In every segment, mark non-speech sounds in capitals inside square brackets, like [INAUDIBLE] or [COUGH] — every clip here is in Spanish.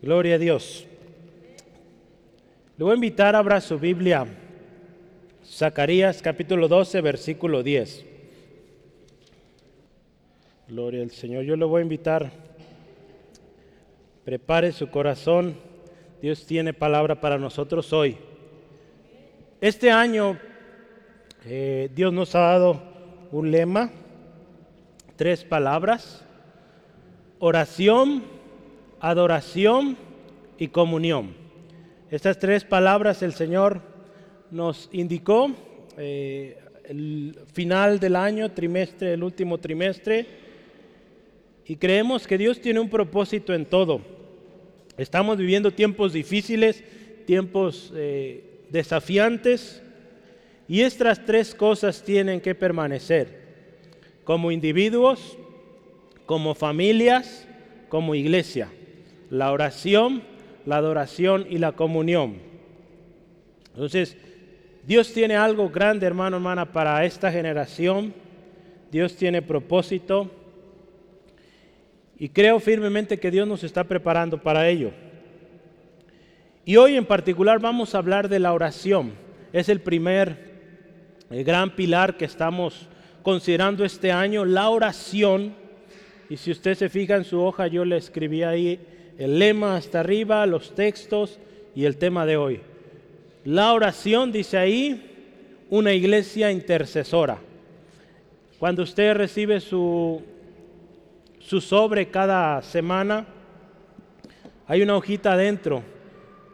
Gloria a Dios. Le voy a invitar a abrir su Biblia, Zacarías capítulo 12, versículo 10. Gloria al Señor. Yo le voy a invitar, prepare su corazón. Dios tiene palabra para nosotros hoy. Este año eh, Dios nos ha dado un lema, tres palabras, oración, adoración y comunión. Estas tres palabras el Señor nos indicó eh, el final del año, trimestre, el último trimestre, y creemos que Dios tiene un propósito en todo. Estamos viviendo tiempos difíciles, tiempos eh, desafiantes, y estas tres cosas tienen que permanecer, como individuos, como familias, como iglesia la oración, la adoración y la comunión. Entonces, Dios tiene algo grande, hermano, hermana, para esta generación. Dios tiene propósito. Y creo firmemente que Dios nos está preparando para ello. Y hoy en particular vamos a hablar de la oración. Es el primer el gran pilar que estamos considerando este año, la oración. Y si usted se fija en su hoja, yo le escribí ahí el lema hasta arriba, los textos y el tema de hoy. La oración, dice ahí, una iglesia intercesora. Cuando usted recibe su, su sobre cada semana, hay una hojita adentro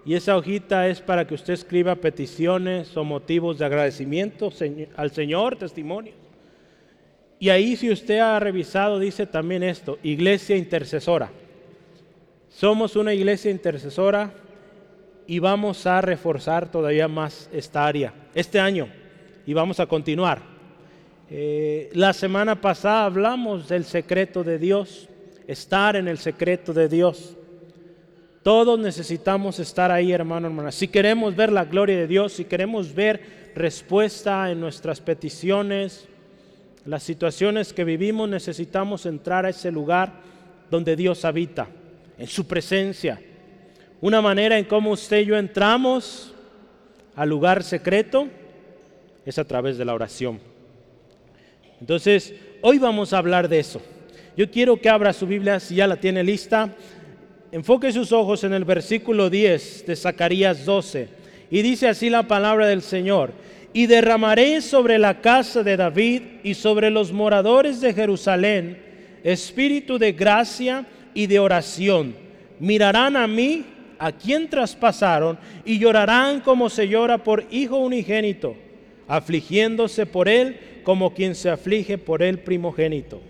y esa hojita es para que usted escriba peticiones o motivos de agradecimiento al Señor, testimonio. Y ahí si usted ha revisado, dice también esto, iglesia intercesora. Somos una iglesia intercesora y vamos a reforzar todavía más esta área este año y vamos a continuar. Eh, la semana pasada hablamos del secreto de Dios, estar en el secreto de Dios. Todos necesitamos estar ahí, hermano, hermana. Si queremos ver la gloria de Dios, si queremos ver respuesta en nuestras peticiones, las situaciones que vivimos, necesitamos entrar a ese lugar donde Dios habita en su presencia. Una manera en cómo usted y yo entramos al lugar secreto es a través de la oración. Entonces, hoy vamos a hablar de eso. Yo quiero que abra su Biblia, si ya la tiene lista, enfoque sus ojos en el versículo 10 de Zacarías 12. Y dice así la palabra del Señor. Y derramaré sobre la casa de David y sobre los moradores de Jerusalén espíritu de gracia y de oración. Mirarán a mí, a quien traspasaron, y llorarán como se llora por hijo unigénito, afligiéndose por él como quien se aflige por el primogénito.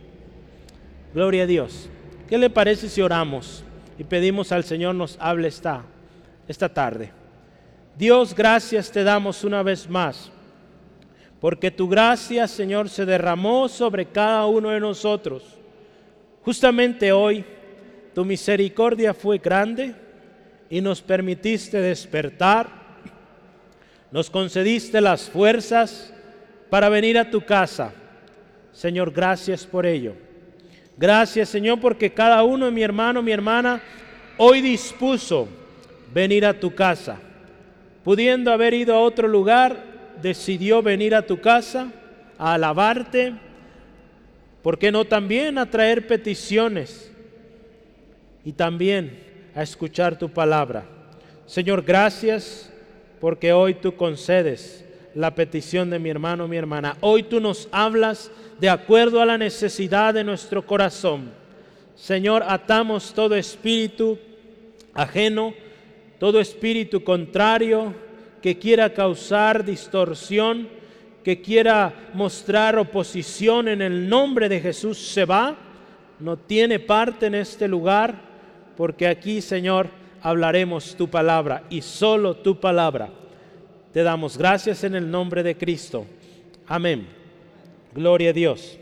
Gloria a Dios. ¿Qué le parece si oramos y pedimos al Señor nos hable esta, esta tarde? Dios, gracias te damos una vez más, porque tu gracia, Señor, se derramó sobre cada uno de nosotros. Justamente hoy tu misericordia fue grande y nos permitiste despertar. Nos concediste las fuerzas para venir a tu casa. Señor, gracias por ello. Gracias, Señor, porque cada uno, mi hermano, mi hermana, hoy dispuso venir a tu casa. Pudiendo haber ido a otro lugar, decidió venir a tu casa a alabarte. ¿Por qué no también a traer peticiones? Y también a escuchar tu palabra. Señor, gracias porque hoy tú concedes la petición de mi hermano, mi hermana. Hoy tú nos hablas de acuerdo a la necesidad de nuestro corazón. Señor, atamos todo espíritu ajeno, todo espíritu contrario que quiera causar distorsión, que quiera mostrar oposición en el nombre de Jesús, se va, no tiene parte en este lugar porque aquí, Señor, hablaremos tu palabra y solo tu palabra. Te damos gracias en el nombre de Cristo. Amén. Gloria a Dios.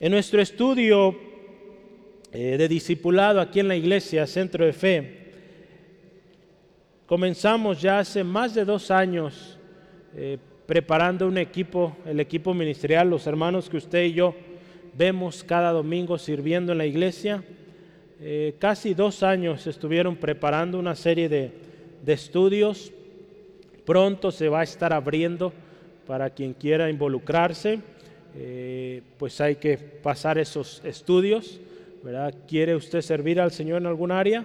En nuestro estudio eh, de discipulado aquí en la iglesia, Centro de Fe, comenzamos ya hace más de dos años eh, preparando un equipo, el equipo ministerial, los hermanos que usted y yo vemos cada domingo sirviendo en la iglesia eh, casi dos años estuvieron preparando una serie de, estudios. Pronto se va a estar abriendo para quien quiera involucrarse. Eh, pues hay que pasar esos estudios. ¿Quiere usted servir al Señor en algún área?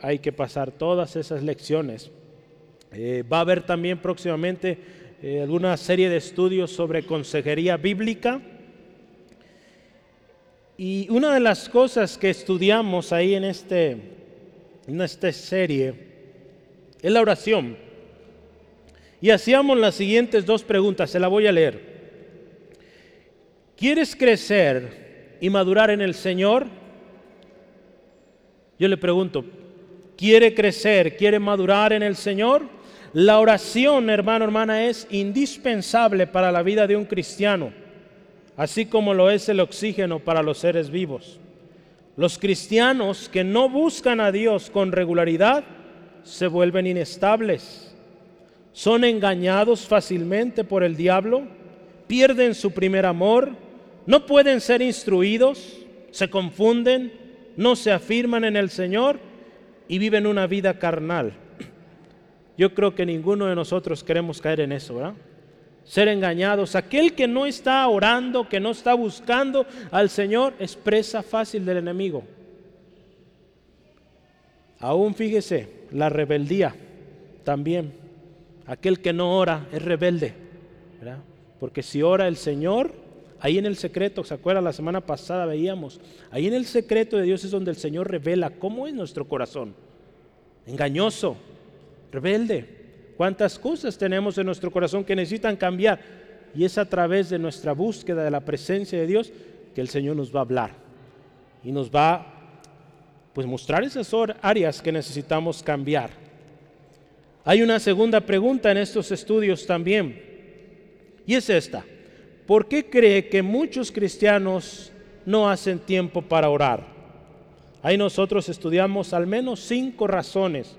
Hay que pasar todas esas lecciones. Eh, va a haber también próximamente alguna serie de estudios sobre consejería bíblica. Y una de las cosas que estudiamos ahí en, este, en esta serie es la oración. Y hacíamos las siguientes dos preguntas, se la voy a leer. ¿Quieres crecer y madurar en el Señor? Yo le pregunto, ¿quiere crecer, quiere madurar en el Señor? La oración, hermano, hermana, es indispensable para la vida de un cristiano así como lo es el oxígeno para los seres vivos. Los cristianos que no buscan a Dios con regularidad se vuelven inestables, son engañados fácilmente por el diablo, pierden su primer amor, no pueden ser instruidos, se confunden, no se afirman en el Señor y viven una vida carnal. Yo creo que ninguno de nosotros queremos caer en eso, ¿verdad? Ser engañados. Aquel que no está orando, que no está buscando al Señor, es presa fácil del enemigo. Aún fíjese, la rebeldía también. Aquel que no ora es rebelde. Porque si ora el Señor, ahí en el secreto, ¿se acuerda? La semana pasada veíamos, ahí en el secreto de Dios es donde el Señor revela cómo es nuestro corazón. Engañoso, rebelde. ¿Cuántas cosas tenemos en nuestro corazón que necesitan cambiar? Y es a través de nuestra búsqueda de la presencia de Dios que el Señor nos va a hablar y nos va pues mostrar esas áreas que necesitamos cambiar. Hay una segunda pregunta en estos estudios también y es esta. ¿Por qué cree que muchos cristianos no hacen tiempo para orar? Ahí nosotros estudiamos al menos cinco razones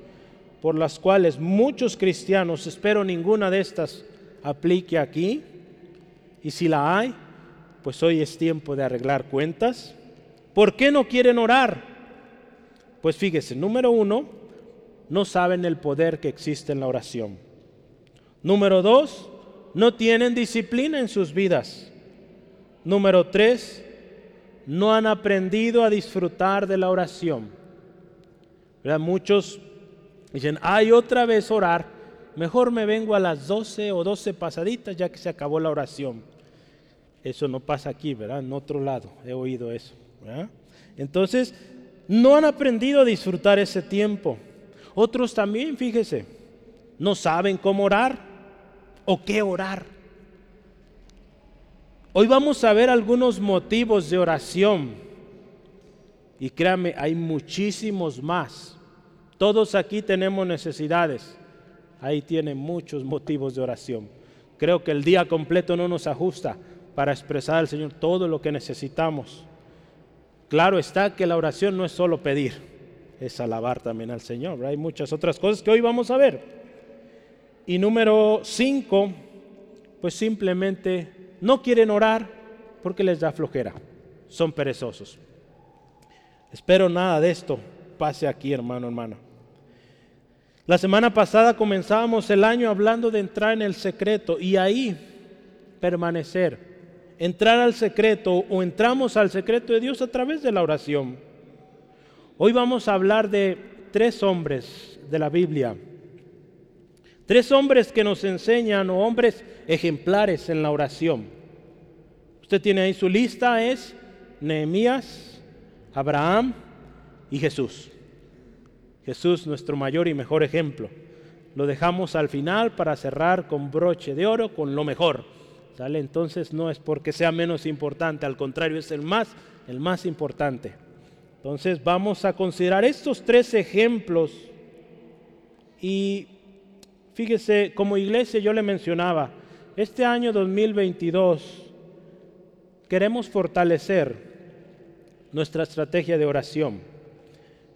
por las cuales muchos cristianos, espero ninguna de estas aplique aquí, y si la hay, pues hoy es tiempo de arreglar cuentas. ¿Por qué no quieren orar? Pues fíjese, número uno, no saben el poder que existe en la oración. Número dos, no tienen disciplina en sus vidas. Número tres, no han aprendido a disfrutar de la oración. Muchos Dicen, hay otra vez orar, mejor me vengo a las 12 o 12 pasaditas ya que se acabó la oración. Eso no pasa aquí, ¿verdad? En otro lado, he oído eso. Entonces, no han aprendido a disfrutar ese tiempo. Otros también, fíjese, no saben cómo orar o qué orar. Hoy vamos a ver algunos motivos de oración. Y créame, hay muchísimos más todos aquí tenemos necesidades. Ahí tienen muchos motivos de oración. Creo que el día completo no nos ajusta para expresar al Señor todo lo que necesitamos. Claro está que la oración no es solo pedir, es alabar también al Señor. Hay muchas otras cosas que hoy vamos a ver. Y número cinco, pues simplemente no quieren orar porque les da flojera. Son perezosos. Espero nada de esto pase aquí, hermano, hermana. La semana pasada comenzábamos el año hablando de entrar en el secreto y ahí permanecer. Entrar al secreto o entramos al secreto de Dios a través de la oración. Hoy vamos a hablar de tres hombres de la Biblia. Tres hombres que nos enseñan o hombres ejemplares en la oración. Usted tiene ahí su lista, es Nehemías, Abraham y Jesús. Jesús, nuestro mayor y mejor ejemplo. Lo dejamos al final para cerrar con broche de oro, con lo mejor. ¿Sale? Entonces no es porque sea menos importante, al contrario, es el más, el más importante. Entonces vamos a considerar estos tres ejemplos y fíjese, como iglesia yo le mencionaba, este año 2022 queremos fortalecer nuestra estrategia de oración.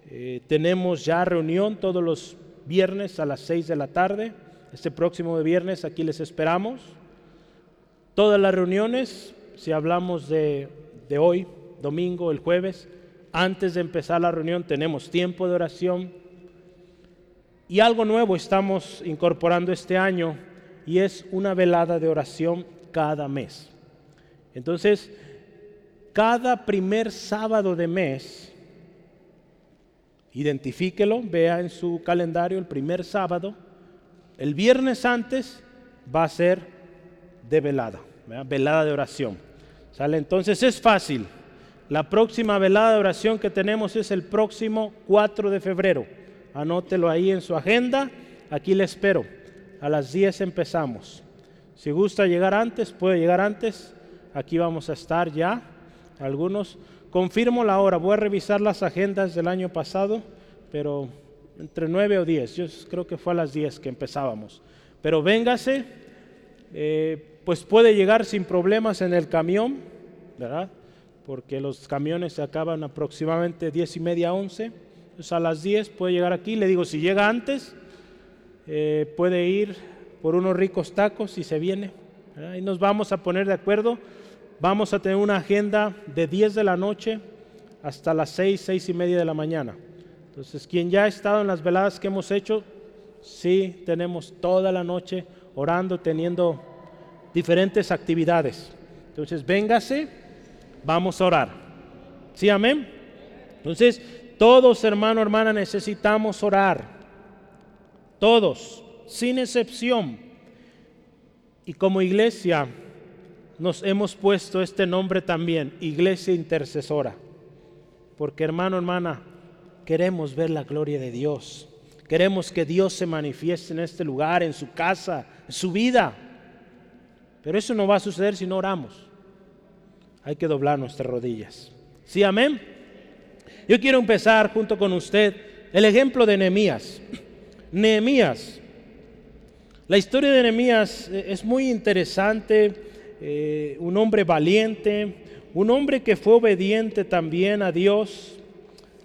Eh, tenemos ya reunión todos los viernes a las 6 de la tarde. Este próximo viernes aquí les esperamos. Todas las reuniones, si hablamos de, de hoy, domingo, el jueves, Antes de empezar la reunión tenemos tiempo de oración. Y algo nuevo estamos incorporando este año y es una velada de oración cada mes. Entonces, cada primer sábado de mes, identifíquelo, vea en su calendario el primer sábado, el viernes antes va a ser de velada, velada de oración. ¿Sale? Entonces es fácil. La próxima velada de oración que tenemos es el próximo 4 de febrero. Anótelo ahí en su agenda. Aquí le espero. A las 10 empezamos. Si gusta llegar antes, puede llegar antes. Aquí vamos a estar ya. Algunos. Confirmo la hora. Voy a revisar las agendas del año pasado, pero entre 9 o 10. Yo creo que fue a las 10 que empezábamos. Pero véngase. Eh, pues puede llegar sin problemas en el camión, ¿verdad? Porque los camiones se acaban aproximadamente 10 y media, 11. Entonces a las 10 puede llegar aquí. Le digo, si llega antes, eh, puede ir por unos ricos tacos y se viene. Y nos vamos a poner de acuerdo. Vamos a tener una agenda de 10 de la noche hasta las 6, 6 y media de la mañana. Entonces, quien ya ha estado en las veladas que hemos hecho, sí, tenemos toda la noche orando, teniendo diferentes actividades. Entonces, véngase, vamos a orar. ¿Sí, amén? Entonces, todos, hermano, hermana, necesitamos orar. Todos, sin excepción. Y como iglesia, nos hemos puesto este nombre también, Iglesia Intercesora. Porque, hermano, hermana, queremos ver la gloria de Dios. Queremos que Dios se manifieste en este lugar, en su casa, en su vida. Pero eso no va a suceder si no oramos. Hay que doblar nuestras rodillas. ¿Sí, amén? Yo quiero empezar junto con usted el ejemplo de Nehemías. Nehemías. La historia de Nehemías eh, es muy interesante. Eh, un hombre valiente, un hombre que fue obediente también a Dios,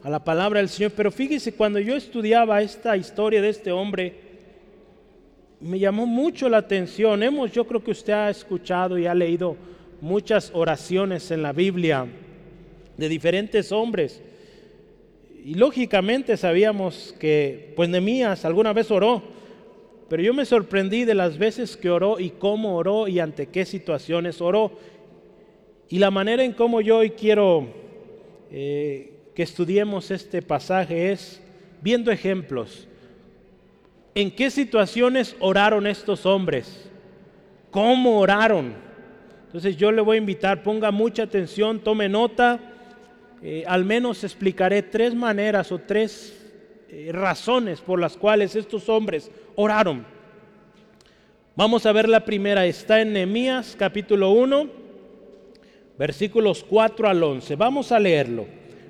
a la palabra del Señor. Pero fíjese, cuando yo estudiaba esta historia de este hombre, me llamó mucho la atención. Hemos, yo creo que usted ha escuchado y ha leído muchas oraciones en la Biblia de diferentes hombres. Y lógicamente sabíamos que, pues Nemías alguna vez oró, pero yo me sorprendí de las veces que oró y cómo oró y ante qué situaciones oró. Y la manera en cómo yo hoy quiero eh, que estudiemos este pasaje es viendo ejemplos ¿En qué situaciones oraron estos hombres? ¿Cómo oraron? Entonces yo le voy a invitar, ponga mucha atención, tome nota, eh, al menos explicaré tres maneras o tres eh, razones por las cuales estos hombres oraron. Vamos a ver la primera, está en Nehemías capítulo 1, versículos 4 al 11. Vamos a leerlo.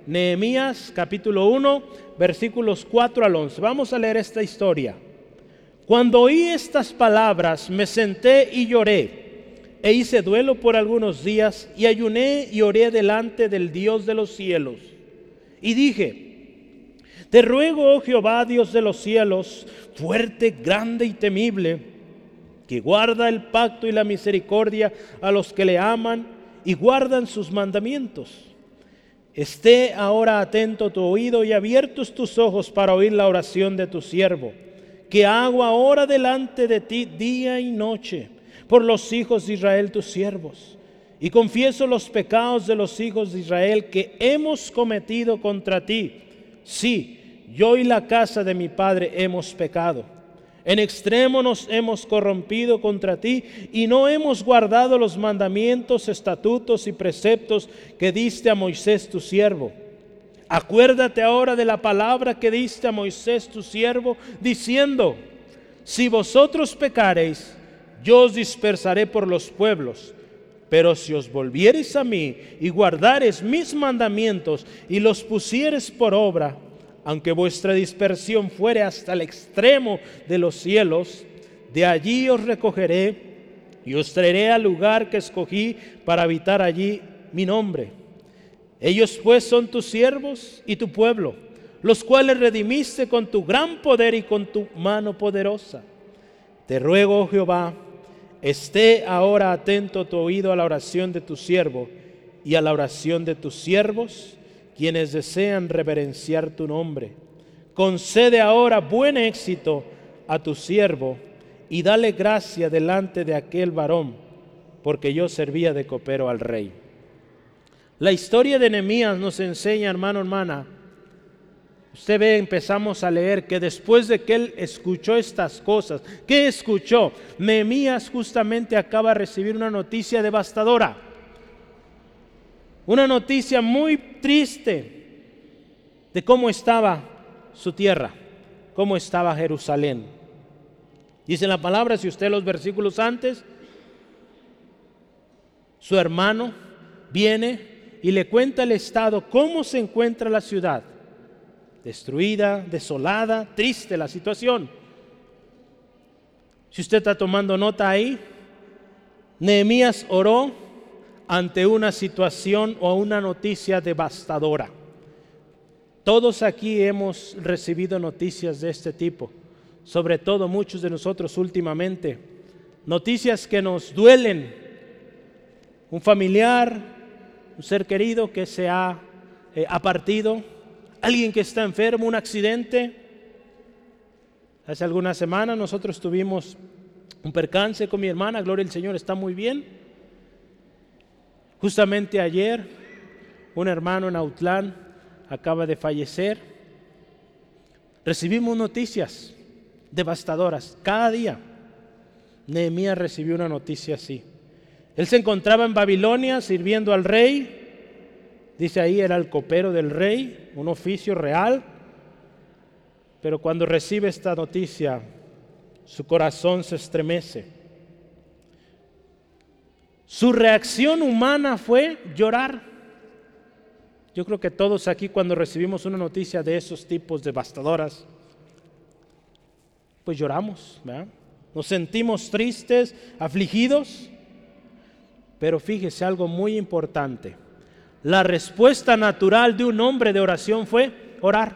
Nehemías capítulo 1, versículos 4 al 11. Vamos a leer esta historia. Cuando oí estas palabras, me senté y lloré, e hice duelo por algunos días, y ayuné y oré delante del Dios de los cielos. Y dije, te ruego, oh Jehová, Dios de los cielos, fuerte, grande y temible, que guarda el pacto y la misericordia a los que le aman y guardan sus mandamientos. Esté ahora atento tu oído y abiertos tus ojos para oír la oración de tu siervo que hago ahora delante de ti día y noche por los hijos de Israel tus siervos. Y confieso los pecados de los hijos de Israel que hemos cometido contra ti. Sí, yo y la casa de mi padre hemos pecado. En extremo nos hemos corrompido contra ti y no hemos guardado los mandamientos, estatutos y preceptos que diste a Moisés tu siervo. Acuérdate ahora de la palabra que diste a Moisés tu siervo, diciendo, si vosotros pecareis, yo os dispersaré por los pueblos. Pero si os volviereis a mí y guardareis mis mandamientos y los pusieres por obra, aunque vuestra dispersión fuere hasta el extremo de los cielos, de allí os recogeré y os traeré al lugar que escogí para habitar allí mi nombre ellos pues son tus siervos y tu pueblo, los cuales redimiste con tu gran poder y con tu mano poderosa. Te ruego, oh Jehová, esté ahora atento tu oído a la oración de tu siervo y a la oración de tus siervos quienes desean reverenciar tu nombre. Concede ahora buen éxito a tu siervo y dale gracia delante de aquel varón, porque yo servía de copero al rey. La historia de Nehemías nos enseña, hermano, hermana, Usted ve, empezamos a leer que después de que él escuchó estas cosas, ¿qué escuchó? Nehemías justamente acaba de recibir una noticia devastadora. Una noticia muy triste de cómo estaba su tierra, cómo estaba Jerusalén. Dice la palabra, si usted los versículos antes, su hermano viene y le cuenta el estado, cómo se encuentra la ciudad destruida, desolada, triste la situación. Si usted está tomando nota ahí, Nehemías oró ante una situación o una noticia devastadora. Todos aquí hemos recibido noticias de este tipo, sobre todo muchos de nosotros últimamente. Noticias que nos duelen. Un familiar, un ser querido que se ha, eh, partido, alguien que está enfermo, un accidente. Hace algunas semanas nosotros tuvimos un percance con mi hermana, gloria al Señor, está muy bien. Justamente ayer, un hermano en Autlán acaba de fallecer. Recibimos noticias devastadoras cada día. Nehemías recibió una noticia así. Él se encontraba en Babilonia sirviendo al rey Dice ahí, era el copero del rey, un oficio real. Pero cuando recibe esta noticia, su corazón se estremece. Su reacción humana fue llorar. Yo creo que todos aquí cuando recibimos una noticia de esos tipos devastadoras, pues lloramos, nos sentimos tristes, afligidos, pero fíjese algo muy importante la respuesta natural de un hombre de oración fue orar.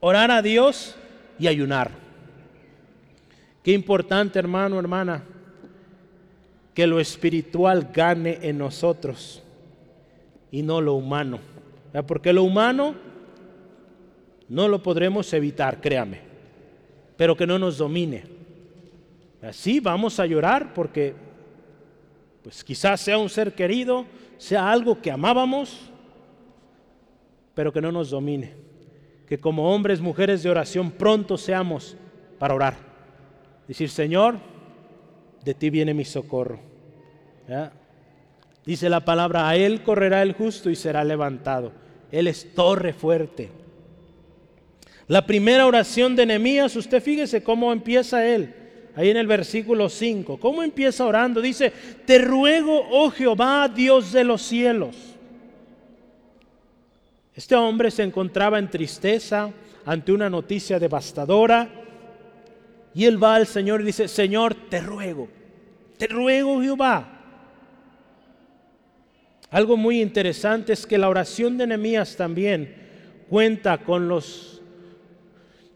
Orar a Dios y ayunar. Qué importante, hermano, hermana, que lo espiritual gane en nosotros y no lo humano. Porque lo humano no lo podremos evitar, créame, pero que no nos domine. Así vamos a llorar porque pues quizás sea un ser querido, sea algo que amábamos, pero que no nos domine. Que como hombres, mujeres de oración pronto seamos para orar. Decir, Señor, de ti viene mi socorro. Dice la palabra, a Él correrá el justo y será levantado. Él es torre fuerte. La primera oración de Nehemías, usted fíjese cómo empieza él ahí en el versículo 5. ¿Cómo empieza orando? Dice, te ruego, oh Jehová, Dios de los cielos. Este hombre se encontraba en tristeza ante una noticia devastadora y él va al Señor y dice, Señor, te ruego, te ruego Jehová. Algo muy interesante es que la oración de Nehemías también cuenta con los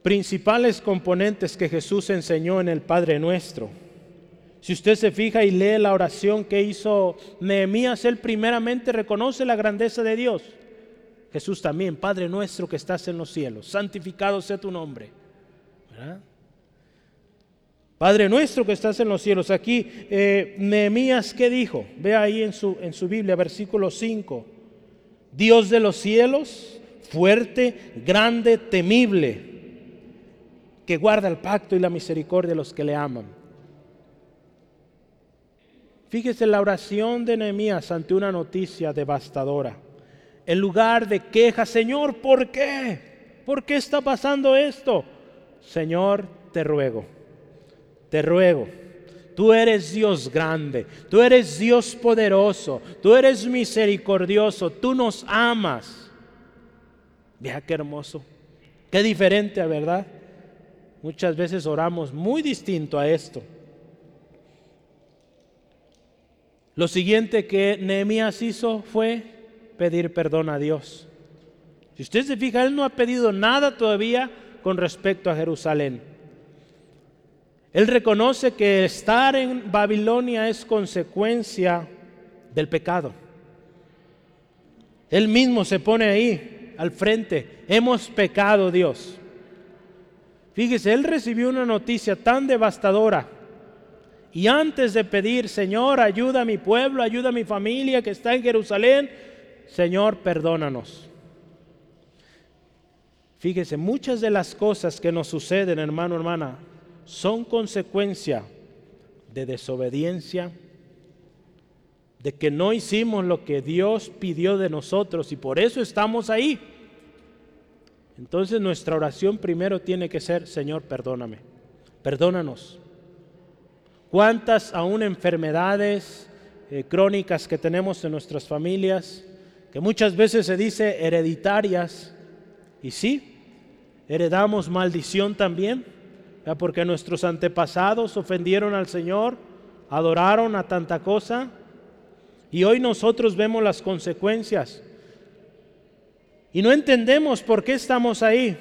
principales componentes que Jesús enseñó en el Padre Nuestro. Si usted se fija y lee la oración que hizo Nehemías, él primeramente reconoce la grandeza de Dios. Jesús también, Padre nuestro que estás en los cielos, santificado sea tu nombre. Padre nuestro que estás en los cielos. Aquí eh, Nehemías, ¿qué dijo? Ve ahí en su, en su Biblia, versículo 5. Dios de los cielos, fuerte, grande, temible que guarda el pacto y la misericordia de los que le aman. Fíjese la oración de Nehemías ante una noticia devastadora. En lugar de queja, Señor, ¿por qué? ¿Por qué está pasando esto? Señor, te ruego, te ruego. Tú eres Dios grande, tú eres Dios poderoso, tú eres misericordioso, tú nos amas. Vea qué hermoso, qué diferente, ¿verdad? Muchas veces oramos muy distinto a esto. Lo siguiente que Nehemías hizo fue pedir perdón a Dios. Si usted se fija, él no ha pedido nada todavía con respecto a Jerusalén. Él reconoce que estar en Babilonia es consecuencia del pecado. Él mismo se pone ahí al frente. Hemos pecado, Dios. Fíjese, él recibió una noticia tan devastadora. Y antes de pedir, Señor, ayuda a mi pueblo, ayuda a mi familia que está en Jerusalén, Señor, perdónanos. Fíjese, muchas de las cosas que nos suceden, hermano, hermana, son consecuencia de desobediencia, de que no hicimos lo que Dios pidió de nosotros y por eso estamos ahí. Entonces nuestra oración primero tiene que ser, Señor, perdóname, perdónanos. ¿Cuántas aún enfermedades eh, crónicas que tenemos en nuestras familias, que muchas veces se dice hereditarias, y sí, heredamos maldición también, porque nuestros antepasados ofendieron al Señor, adoraron a tanta cosa, y hoy nosotros vemos las consecuencias. Y no entendemos por qué estamos ahí.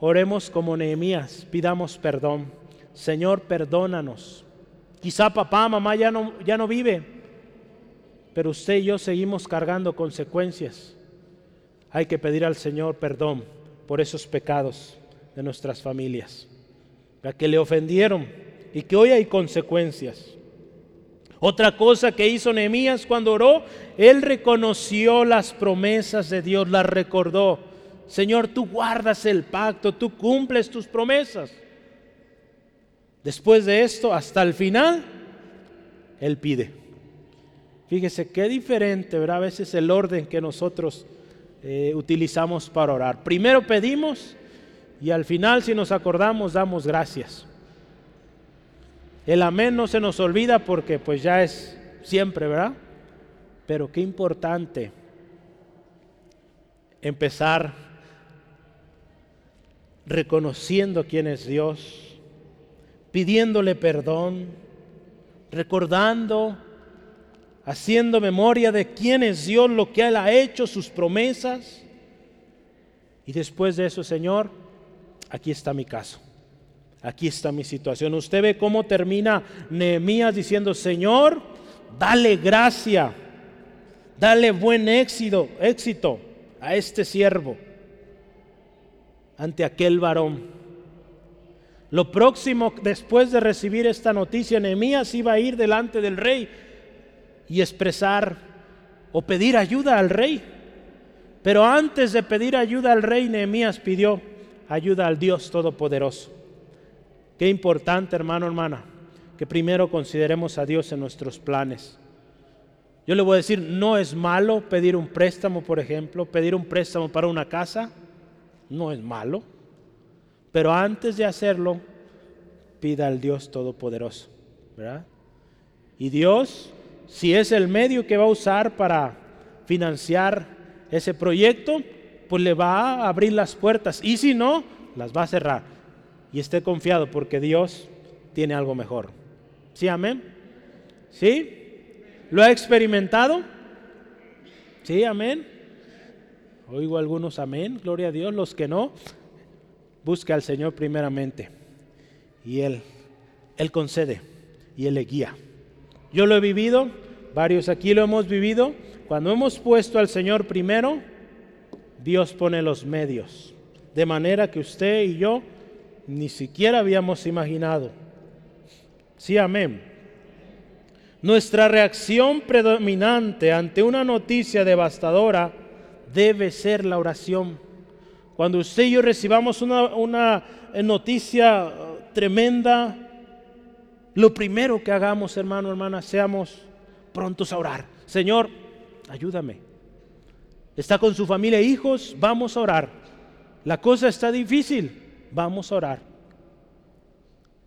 Oremos como Nehemías, pidamos perdón. Señor, perdónanos. Quizá papá, mamá ya no, ya no vive, pero usted y yo seguimos cargando consecuencias. Hay que pedir al Señor perdón por esos pecados de nuestras familias, ya que le ofendieron y que hoy hay consecuencias. Otra cosa que hizo Nehemías cuando oró, él reconoció las promesas de Dios, las recordó. Señor, tú guardas el pacto, tú cumples tus promesas. Después de esto, hasta el final, él pide. Fíjese qué diferente, ¿verdad? A veces el orden que nosotros eh, utilizamos para orar. Primero pedimos y al final, si nos acordamos, damos gracias. El amén no se nos olvida porque pues ya es siempre, ¿verdad? Pero qué importante empezar reconociendo quién es Dios, pidiéndole perdón, recordando, haciendo memoria de quién es Dios, lo que Él ha hecho, sus promesas. Y después de eso, Señor, aquí está mi caso. Aquí está mi situación. Usted ve cómo termina Nehemías diciendo, Señor, dale gracia, dale buen éxito, éxito a este siervo ante aquel varón. Lo próximo, después de recibir esta noticia, Nehemías iba a ir delante del rey y expresar o pedir ayuda al rey. Pero antes de pedir ayuda al rey, Nehemías pidió ayuda al Dios Todopoderoso. Qué importante, hermano, hermana, que primero consideremos a Dios en nuestros planes. Yo le voy a decir, no es malo pedir un préstamo, por ejemplo, pedir un préstamo para una casa, no es malo. Pero antes de hacerlo, pida al Dios Todopoderoso, ¿verdad? Y Dios, si es el medio que va a usar para financiar ese proyecto, pues le va a abrir las puertas. Y si no, las va a cerrar y esté confiado porque Dios tiene algo mejor. ¿Sí, amén? ¿Sí? ¿Lo ha experimentado? ¿Sí, amén? Oigo algunos amén, gloria a Dios, los que no, busque al Señor primeramente y Él, Él concede y Él le guía. Yo lo he vivido, varios aquí lo hemos vivido, cuando hemos puesto al Señor primero, Dios pone los medios, de manera que usted y yo ni siquiera habíamos imaginado. Sí, amén. Nuestra reacción predominante ante una noticia devastadora debe ser la oración. Cuando usted y yo recibamos una, noticia uh, tremenda, lo primero que hagamos, hermano, hermana, seamos prontos a orar. Señor, ayúdame. Está con su familia e hijos, vamos a orar. La cosa está difícil, vamos a orar.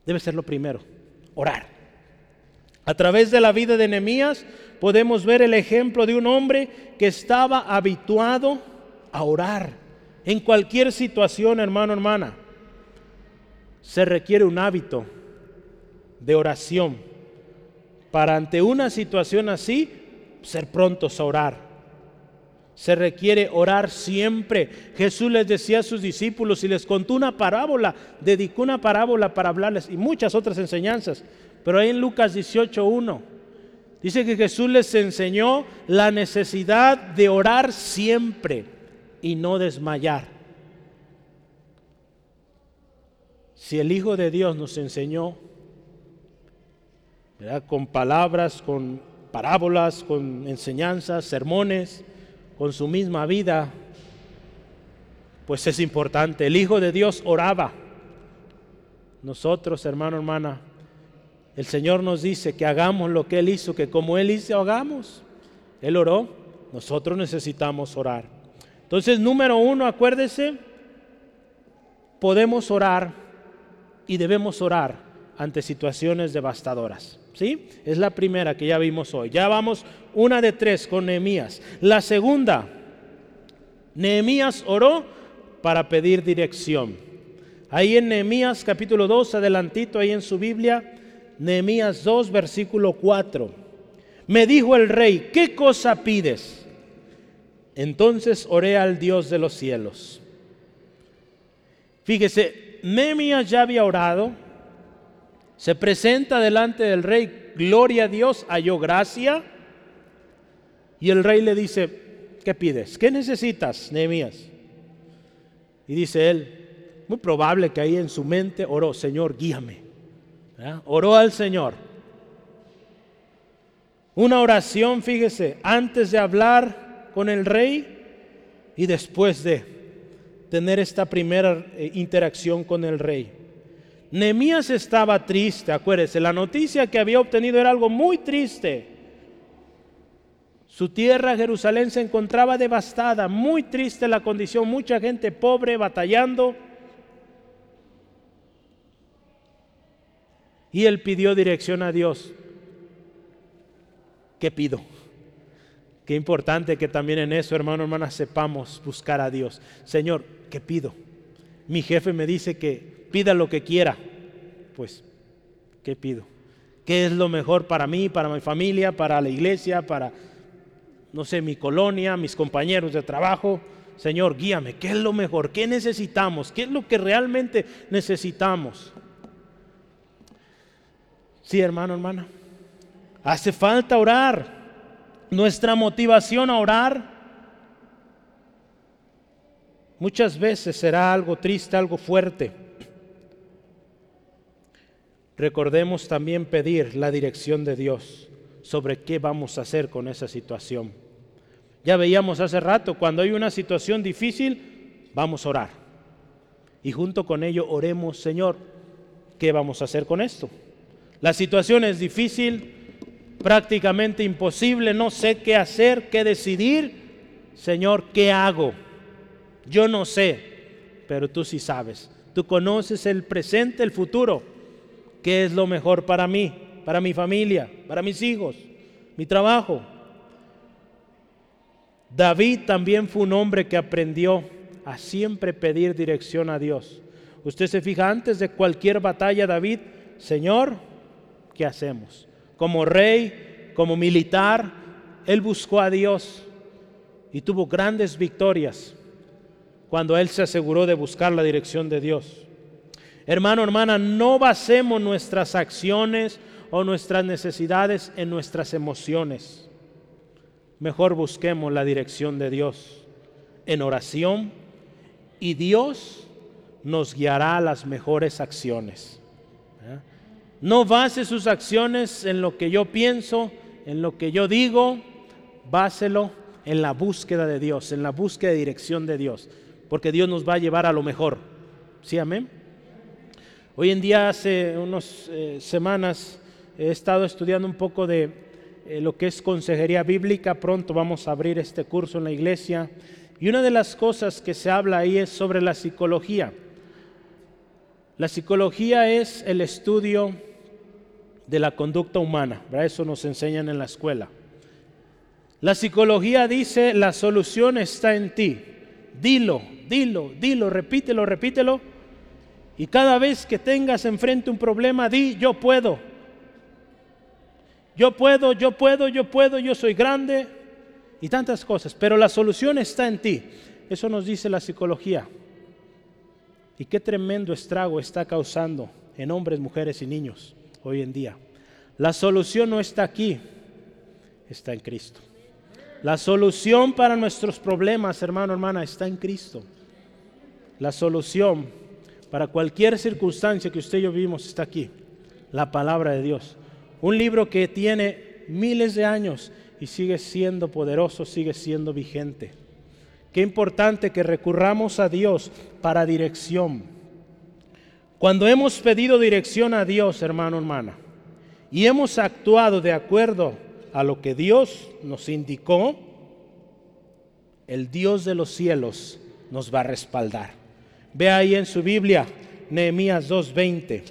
Debe ser lo primero, orar. A través de la vida de Nehemías podemos ver el ejemplo de un hombre que estaba habituado a orar en cualquier situación, hermano, hermana. Se requiere un hábito de oración para ante una situación así ser prontos a orar. Se requiere orar siempre. Jesús les decía a sus discípulos y les contó una parábola, dedicó una parábola para hablarles y muchas otras enseñanzas. Pero ahí en Lucas 18.1 Dice que Jesús les enseñó la necesidad de orar siempre y no desmayar. Si el Hijo de Dios nos enseñó con palabras, con parábolas, con enseñanzas, sermones, con su misma vida, pues es importante. El Hijo de Dios oraba. Nosotros, hermano, hermana, el Señor nos dice que hagamos lo que Él hizo, que como Él hizo, hagamos. Él oró, nosotros necesitamos orar. Entonces, número uno, acuérdese, podemos orar y debemos orar ante situaciones devastadoras. ¿Sí? Es la primera que ya vimos hoy. Ya vamos una de tres con Nehemías. La segunda, Nehemías oró para pedir dirección. Ahí en Nehemías capítulo 2, adelantito ahí en su Biblia, Nehemías 2, versículo 4. Me dijo el rey, ¿qué cosa pides? Entonces oré al Dios de los cielos. Fíjese, Nehemías ya había orado, se presenta delante del rey, gloria a Dios, halló gracia, y el rey le dice, ¿qué pides? ¿Qué necesitas, Nehemías? Y dice él, muy probable que ahí en su mente oró, Señor, guíame. Oró al Señor. Una oración, fíjese, antes de hablar con el rey y después de tener esta primera eh, interacción con el rey. Nemías estaba triste, acuérdese, la noticia que había obtenido era algo muy triste. Su tierra, Jerusalén, se encontraba devastada, muy triste la condición, mucha gente pobre, batallando. Y él pidió dirección a Dios. ¿Qué pido? Qué importante que también en eso, hermano, hermana, sepamos buscar a Dios. Señor, ¿qué pido? Mi jefe me dice que pida lo que quiera. Pues, ¿qué pido? ¿Qué es lo mejor para mí, para mi familia, para la iglesia, para, no sé, mi colonia, mis compañeros de trabajo? Señor, guíame, ¿qué es lo mejor? ¿Qué necesitamos? ¿Qué es lo que realmente necesitamos? Sí, hermano, hermana. Hace falta orar. Nuestra motivación a orar muchas veces será algo triste, algo fuerte. Recordemos también pedir la dirección de Dios sobre qué vamos a hacer con esa situación. Ya veíamos hace rato, cuando hay una situación difícil, vamos a orar. Y junto con ello oremos, Señor, ¿qué vamos a hacer con esto? La situación es difícil, prácticamente imposible, no sé qué hacer, qué decidir. Señor, ¿qué hago? Yo no sé, pero tú sí sabes. Tú conoces el presente, el futuro. ¿Qué es lo mejor para mí, para mi familia, para mis hijos, mi trabajo? David también fue un hombre que aprendió a siempre pedir dirección a Dios. Usted se fija, antes de cualquier batalla, David, Señor, ¿qué hacemos? Como rey, como militar, él buscó a Dios y tuvo grandes victorias cuando él se aseguró de buscar la dirección de Dios. Hermano, hermana, no basemos nuestras acciones o nuestras necesidades en nuestras emociones. Mejor busquemos la dirección de Dios en oración y Dios nos guiará a las mejores acciones. ¿Eh? No base sus acciones en lo que yo pienso, en lo que yo digo, báselo en la búsqueda de Dios, en la búsqueda de dirección de Dios, porque Dios nos va a llevar a lo mejor. ¿Sí, amén? Hoy en día, hace unas eh, semanas, he estado estudiando un poco de eh, lo que es consejería bíblica. Pronto vamos a abrir este curso en la iglesia. Y una de las cosas que se habla ahí es sobre la psicología. La psicología es el estudio de la conducta humana. Eso nos enseñan en la escuela. La psicología dice, la solución está en ti. Dilo, dilo, dilo, repítelo, repítelo. Y cada vez que tengas enfrente un problema, di, yo puedo. Yo puedo, yo puedo, yo puedo, yo soy grande. Y tantas cosas. Pero la solución está en ti. Eso nos dice la psicología. Y qué tremendo estrago está causando en hombres, mujeres y niños hoy en día. La solución no está aquí, está en Cristo. La solución para nuestros problemas, hermano, hermana, está en Cristo. La solución para cualquier circunstancia que usted y yo vivimos está aquí. La palabra de Dios. Un libro que tiene miles de años y sigue siendo poderoso, sigue siendo vigente. Qué importante que recurramos a Dios para dirección. Cuando hemos pedido dirección a Dios, hermano, hermana, y hemos actuado de acuerdo a lo que Dios nos indicó, el Dios de los cielos nos va a respaldar. Ve ahí en su Biblia, Nehemías 2.20.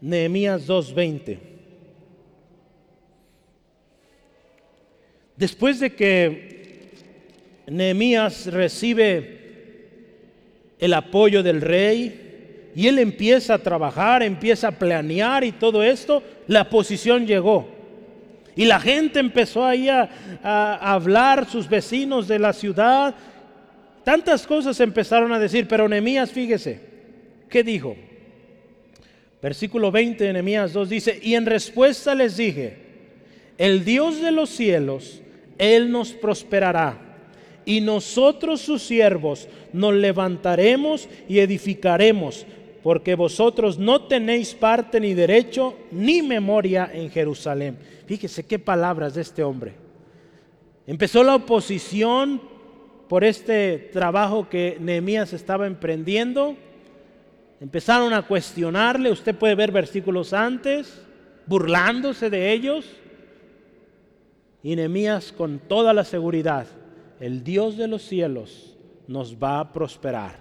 Nehemías 2.20. Después de que Nehemías recibe el apoyo del rey, y él empieza a trabajar, empieza a planear y todo esto, la posición llegó. Y la gente empezó ahí a, a, hablar, sus vecinos de la ciudad. Tantas cosas empezaron a decir, pero Nehemías, fíjese, ¿qué dijo? Versículo 20 de Nehemías 2 dice, y en respuesta les dije, el Dios de los cielos, Él nos prosperará y nosotros sus siervos nos levantaremos y edificaremos porque vosotros no tenéis parte ni derecho ni memoria en Jerusalén. Fíjese qué palabras de este hombre. Empezó la oposición por este trabajo que Nehemías estaba emprendiendo. Empezaron a cuestionarle, usted puede ver versículos antes, burlándose de ellos. Y Nehemías con toda la seguridad, el Dios de los cielos nos va a prosperar.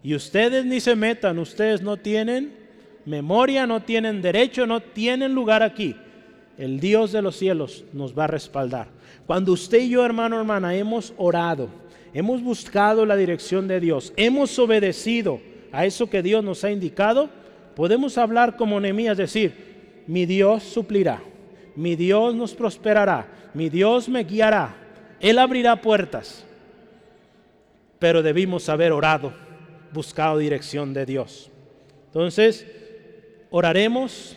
Y ustedes ni se metan, ustedes no tienen memoria, no tienen derecho, no tienen lugar aquí. El Dios de los cielos nos va a respaldar. Cuando usted y yo, hermano, hermana, hemos orado, hemos buscado la dirección de Dios, hemos obedecido a eso que Dios nos ha indicado, podemos hablar como Nehemías, decir, mi Dios suplirá, mi Dios nos prosperará, mi Dios me guiará, Él abrirá puertas. Pero debimos haber orado buscado dirección de Dios. Entonces, oraremos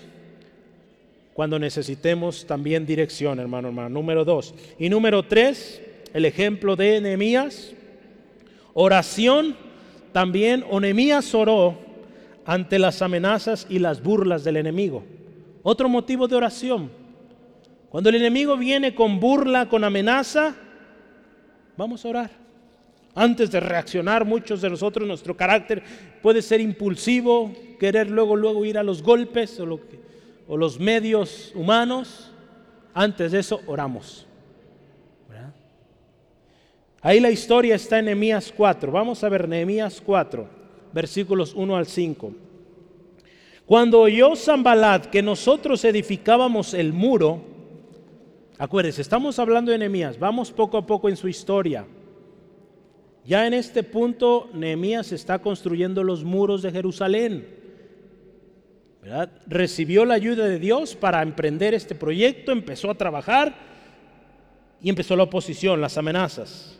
cuando necesitemos también dirección, hermano, hermano. Número dos. Y número tres, el ejemplo de Nehemías. Oración también, Nehemías oró ante las amenazas y las burlas del enemigo. Otro motivo de oración. Cuando el enemigo viene con burla, con amenaza, vamos a orar. Antes de reaccionar, muchos de nosotros, nuestro carácter puede ser impulsivo, querer luego, luego ir a los golpes o, o los medios humanos. Antes de eso, oramos. Ahí la historia está en Nehemías 4. Vamos a ver Nehemías 4, versículos 1 al 5. Cuando oyó Zambalat que nosotros edificábamos el muro, acuérdense, estamos hablando de Nehemías, vamos poco a poco en su historia. Ya en este punto Nehemías está construyendo los muros de Jerusalén. Recibió la ayuda de Dios para emprender este proyecto, empezó a trabajar y empezó la oposición, las amenazas.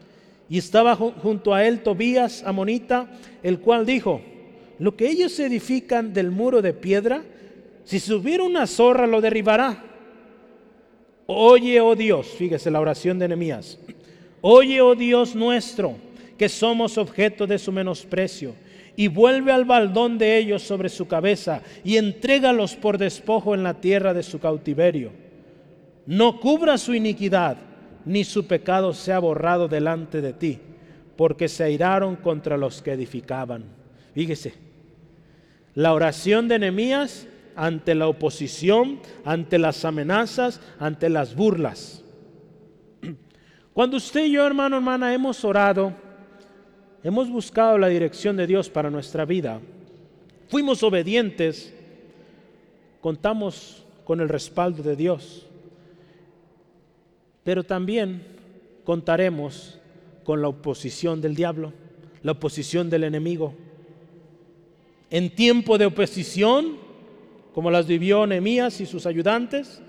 Y estaba junto a él Tobías, amonita, el cual dijo, lo que ellos edifican del muro de piedra, si subiera una zorra lo derribará. Oye, oh Dios, fíjese la oración de Nehemías. Oye, oh Dios nuestro, que somos objeto de su menosprecio, y vuelve al baldón de ellos sobre su cabeza, y entrégalos por despojo en la tierra de su cautiverio. No cubra su iniquidad, ni su pecado sea borrado delante de ti, porque se airaron contra los que edificaban. Fíjese, la oración de Nehemías ante la oposición, ante las amenazas, ante las burlas. Cuando usted y yo, hermano, hermana, hemos orado, hemos buscado la dirección de Dios para nuestra vida, fuimos obedientes, contamos con el respaldo de Dios. Pero también contaremos con la oposición del diablo, la oposición del enemigo. En tiempo de oposición, como las vivió Nehemías y sus ayudantes,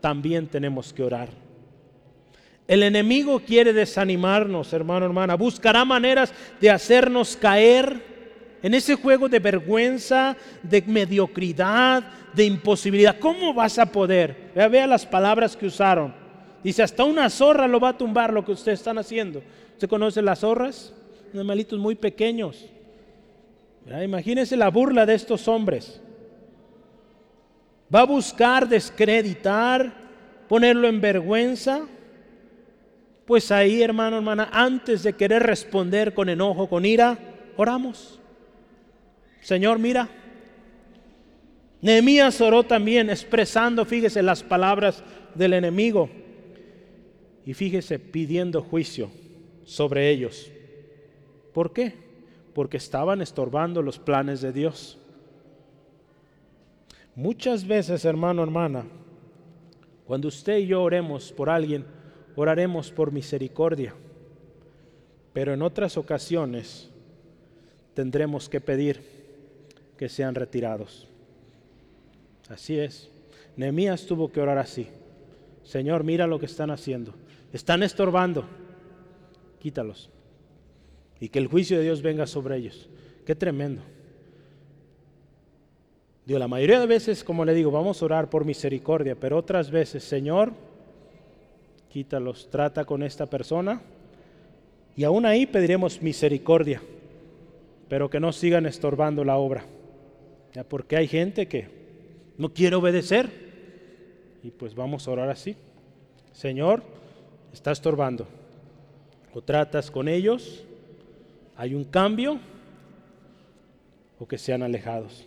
también tenemos que orar. El enemigo quiere desanimarnos, hermano, hermana. Buscará maneras de hacernos caer en ese juego de vergüenza, de mediocridad, de imposibilidad. ¿Cómo vas a poder? Vea, las palabras que usaron. Dice, hasta una zorra lo va a tumbar lo que ustedes están haciendo. ¿Usted conoce las zorras? Animalitos muy pequeños. Imagínense la burla de estos hombres. Va a buscar descreditar, ponerlo en vergüenza. Pues ahí, hermano, hermana, antes de querer responder con enojo, con ira, oramos. Señor, mira. Nehemías oró también expresando, fíjese, las palabras del enemigo. Y fíjese, pidiendo juicio sobre ellos. ¿Por qué? Porque estaban estorbando los planes de Dios. Muchas veces, hermano, hermana, cuando usted y yo oremos por alguien, oraremos por misericordia. Pero en otras ocasiones tendremos que pedir que sean retirados. Así es. Nehemías tuvo que orar así. Señor, mira lo que están haciendo. Están estorbando. Quítalos. Y que el juicio de Dios venga sobre ellos. Qué tremendo. Digo, la mayoría de veces, como le digo, vamos a orar por misericordia, pero otras veces, Señor, quítalos, trata con esta persona. Y aún ahí pediremos misericordia, pero que no sigan estorbando la obra porque hay gente que no quiere obedecer. Y pues vamos a orar así. Señor, está estorbando. O tratas con ellos, hay un cambio, o que sean alejados.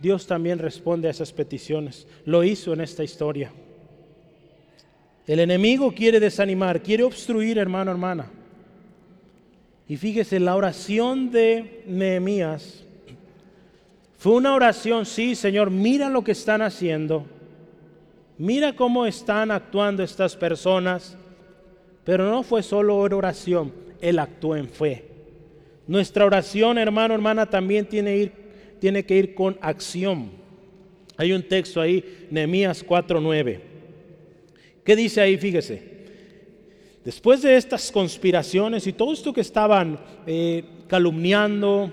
Dios también responde a esas peticiones. Lo hizo en esta historia. El enemigo quiere desanimar, quiere obstruir, hermano, hermana. Y fíjese, la oración de Nehemías fue una oración, sí, Señor, mira lo que están haciendo. Mira cómo están actuando estas personas. Pero no fue solo oración, Él actuó en fe. Nuestra oración, hermano, hermana, también tiene, tiene que ir con acción. Hay un texto ahí, Nehemías 4:9. ¿Qué dice ahí? Fíjese. Después de estas conspiraciones y todo esto que estaban eh, calumniando,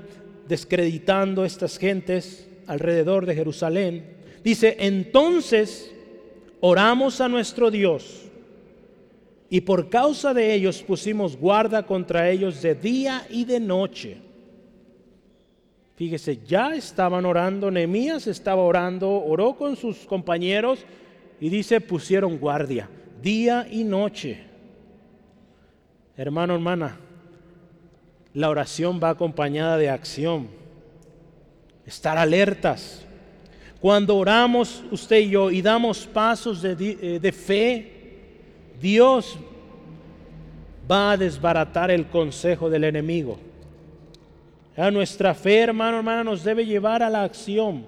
descreditando estas gentes alrededor de Jerusalén. Dice, entonces oramos a nuestro Dios y por causa de ellos pusimos guarda contra ellos de día y de noche. Fíjese, ya estaban orando, Nehemías estaba orando, oró con sus compañeros y dice, pusieron guardia día y noche. Hermano, hermana, la oración va acompañada de acción. Estar alertas. Cuando oramos usted y yo y damos pasos de, eh, fe, Dios va a desbaratar el consejo del enemigo. A nuestra fe, hermano, hermana, nos debe llevar a la acción,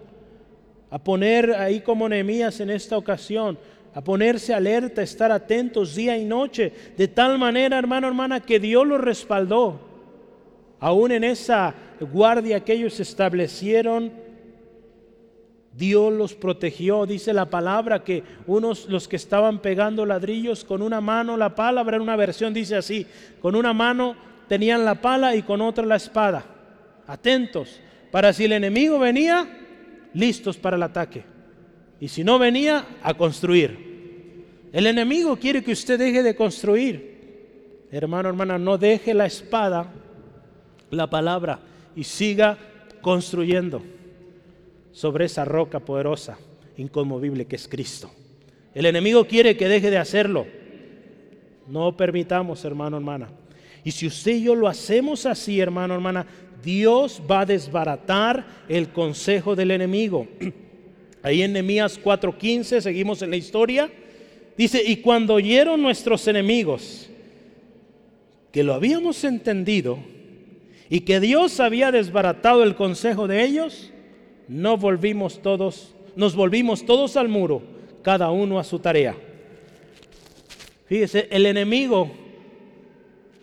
a poner ahí como Nehemías en esta ocasión, a ponerse alerta, estar atentos día y noche, de tal manera, hermano, hermana, que Dios lo respaldó. Aún en esa guardia que ellos establecieron, Dios los protegió. Dice la palabra que unos, los que estaban pegando ladrillos con una mano, la palabra en una versión dice así, con una mano tenían la pala y con otra la espada. Atentos, para si el enemigo venía, listos para el ataque. Y si no venía, a construir. El enemigo quiere que usted deje de construir. Hermano, hermana, no deje la espada la palabra y siga construyendo sobre esa roca poderosa, inconmovible que es Cristo. El enemigo quiere que deje de hacerlo. No permitamos, hermano, hermana. Y si usted y yo lo hacemos así, hermano, hermana, Dios va a desbaratar el consejo del enemigo. [CLEARS THROAT] Ahí en Nehemías 4:15, seguimos en la historia, dice, y cuando oyeron nuestros enemigos que lo habíamos entendido, y que Dios había desbaratado el consejo de ellos, no volvimos todos, nos volvimos todos al muro, cada uno a su tarea. Fíjese, el enemigo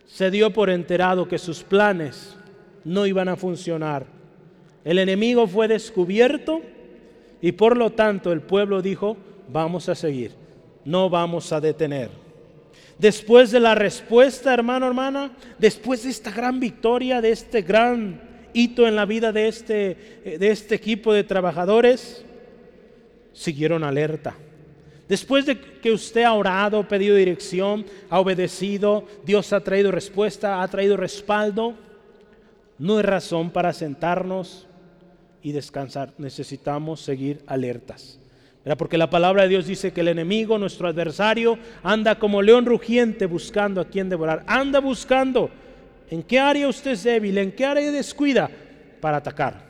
se dio por enterado que sus planes no iban a funcionar. El enemigo fue descubierto y por lo tanto el pueblo dijo, vamos a seguir, no vamos a detener. Después de la respuesta, hermano, hermana, después de esta gran victoria, de este gran hito en la vida de este, de este equipo de trabajadores, siguieron alerta. Después de que usted ha orado, pedido dirección, ha obedecido, Dios ha traído respuesta, ha traído respaldo, no hay razón para sentarnos y descansar. Necesitamos seguir alertas. Porque la palabra de Dios dice que el enemigo, nuestro adversario, anda como león rugiente buscando a quien devorar. Anda buscando en qué área usted es débil, en qué área descuida para atacar.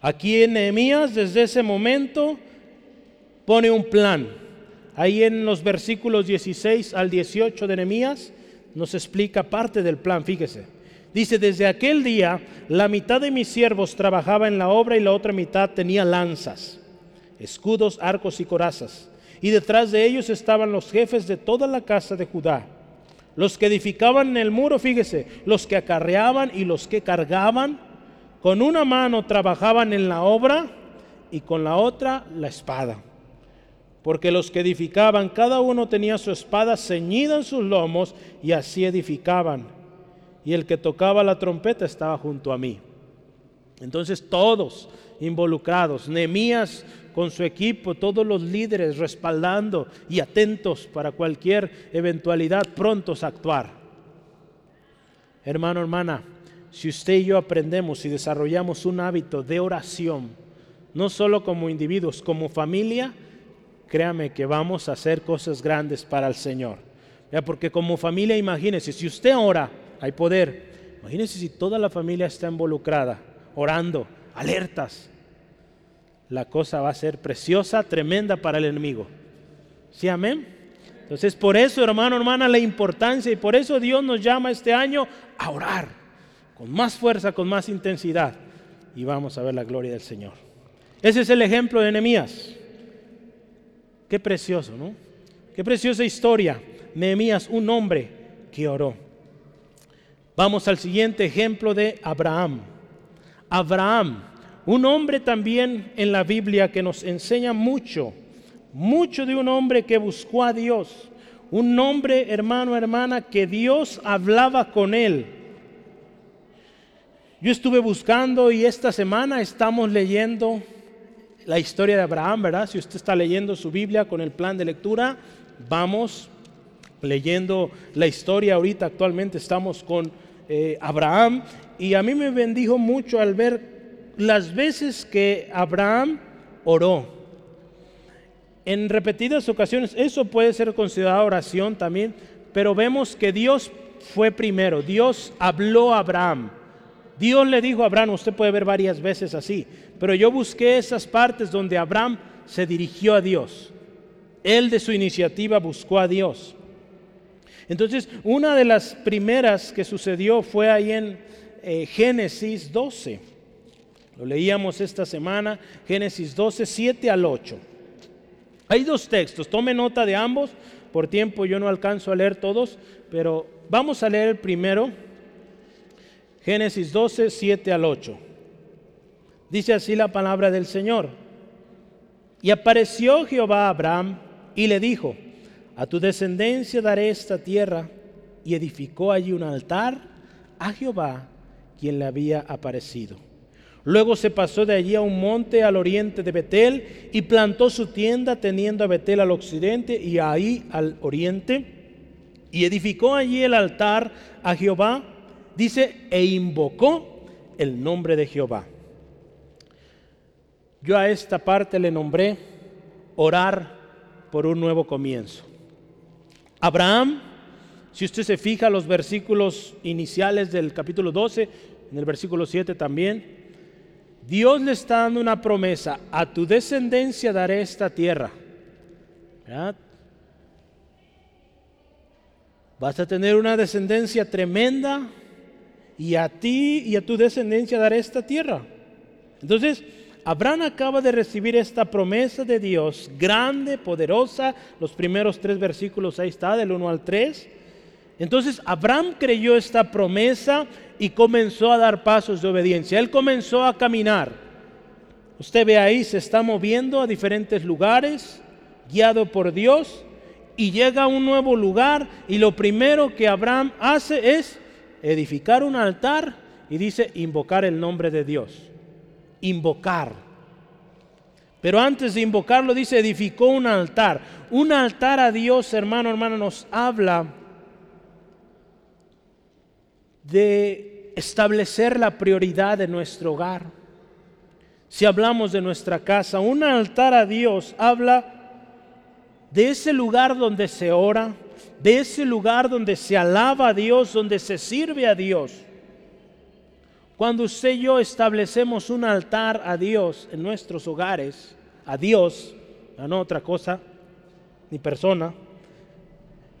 Aquí en Nehemías, desde ese momento, pone un plan. Ahí en los versículos 16 al 18 de Nehemías nos explica parte del plan, fíjese. Dice, desde aquel día la mitad de mis siervos trabajaba en la obra y la otra mitad tenía lanzas, escudos, arcos y corazas. Y detrás de ellos estaban los jefes de toda la casa de Judá. Los que edificaban en el muro, fíjese, los que acarreaban y los que cargaban, con una mano trabajaban en la obra y con la otra la espada porque los que edificaban, cada uno tenía su espada ceñida en sus lomos y así edificaban. Y el que tocaba la trompeta estaba junto a mí. Entonces todos involucrados, Nemías con su equipo, todos los líderes respaldando y atentos para cualquier eventualidad, prontos a actuar. Hermano, hermana, si usted y yo aprendemos y desarrollamos un hábito de oración, no solo como individuos, como familia, créame que vamos a hacer cosas grandes para el Señor. Porque como familia, imagínese, si usted ora, hay poder. Imagínese si toda la familia está involucrada, orando, alertas. La cosa va a ser preciosa, tremenda para el enemigo. ¿Sí, amén? Entonces, por eso, hermano, hermana, la importancia y por eso Dios nos llama este año a orar con más fuerza, con más intensidad. Y vamos a ver la gloria del Señor. Ese es el ejemplo de Nehemías. Qué precioso, ¿no? Qué preciosa historia. Nehemías, un hombre que oró. Vamos al siguiente ejemplo de Abraham. Abraham, un hombre también en la Biblia que nos enseña mucho, mucho de un hombre que buscó a Dios. Un hombre, hermano, hermana, que Dios hablaba con él. Yo estuve buscando y esta semana estamos leyendo la historia de Abraham, ¿verdad? Si usted está leyendo su Biblia con el plan de lectura, vamos leyendo la historia. Ahorita actualmente estamos con eh, Abraham y a mí me bendijo mucho al ver las veces que Abraham oró. En repetidas ocasiones, eso puede ser considerado oración también, pero vemos que Dios fue primero, Dios habló a Abraham. Dios le dijo a Abraham, usted puede ver varias veces así, pero yo busqué esas partes donde Abraham se dirigió a Dios. Él de su iniciativa buscó a Dios. Entonces, una de las primeras que sucedió fue ahí en eh, Génesis 12. Lo leíamos esta semana, Génesis 12, 7 al 8. Hay dos textos, tome nota de ambos. Por tiempo yo no alcanzo a leer todos, pero vamos a leer el primero, Génesis 12, 7 al 8. Dice así la palabra del Señor. Y apareció Jehová a Abraham y le dijo, a tu descendencia daré esta tierra. Y edificó allí un altar a Jehová, quien le había aparecido. Luego se pasó de allí a un monte al oriente de Betel y plantó su tienda teniendo a Betel al occidente y ahí al oriente. Y edificó allí el altar a Jehová, dice, e invocó el nombre de Jehová. Yo a esta parte le nombré orar por un nuevo comienzo. Abraham, si usted se fija los versículos iniciales del capítulo 12, en el versículo 7 también, Dios le está dando una promesa, a tu descendencia daré esta tierra. Vas a tener una descendencia tremenda y a ti y a tu descendencia daré esta tierra. Entonces, Abraham acaba de recibir esta promesa de Dios, grande, poderosa, los primeros tres versículos ahí está, del 1 al 3. Entonces Abraham creyó esta promesa y comenzó a dar pasos de obediencia. Él comenzó a caminar. Usted ve ahí, se está moviendo a diferentes lugares, guiado por Dios, y llega a un nuevo lugar y lo primero que Abraham hace es edificar un altar y dice invocar el nombre de Dios. Invocar. Pero antes de invocarlo dice edificó un altar. Un altar a Dios, hermano, hermano, nos habla de establecer la prioridad de nuestro hogar. Si hablamos de nuestra casa, un altar a Dios habla de ese lugar donde se ora, de ese lugar donde se alaba a Dios, donde se sirve a Dios. Cuando usted y yo establecemos un altar a Dios en nuestros hogares, a Dios, a no otra cosa, ni persona,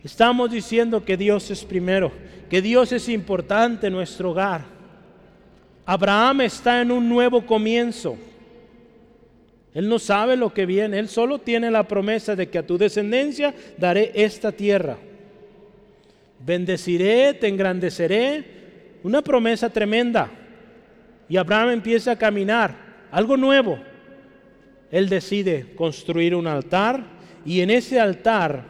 estamos diciendo que Dios es primero, que Dios es importante en nuestro hogar. Abraham está en un nuevo comienzo. Él no sabe lo que viene, él solo tiene la promesa de que a tu descendencia daré esta tierra. Bendeciré, te engrandeceré. Una promesa tremenda. Y Abraham empieza a caminar, algo nuevo. Él decide construir un altar y en ese altar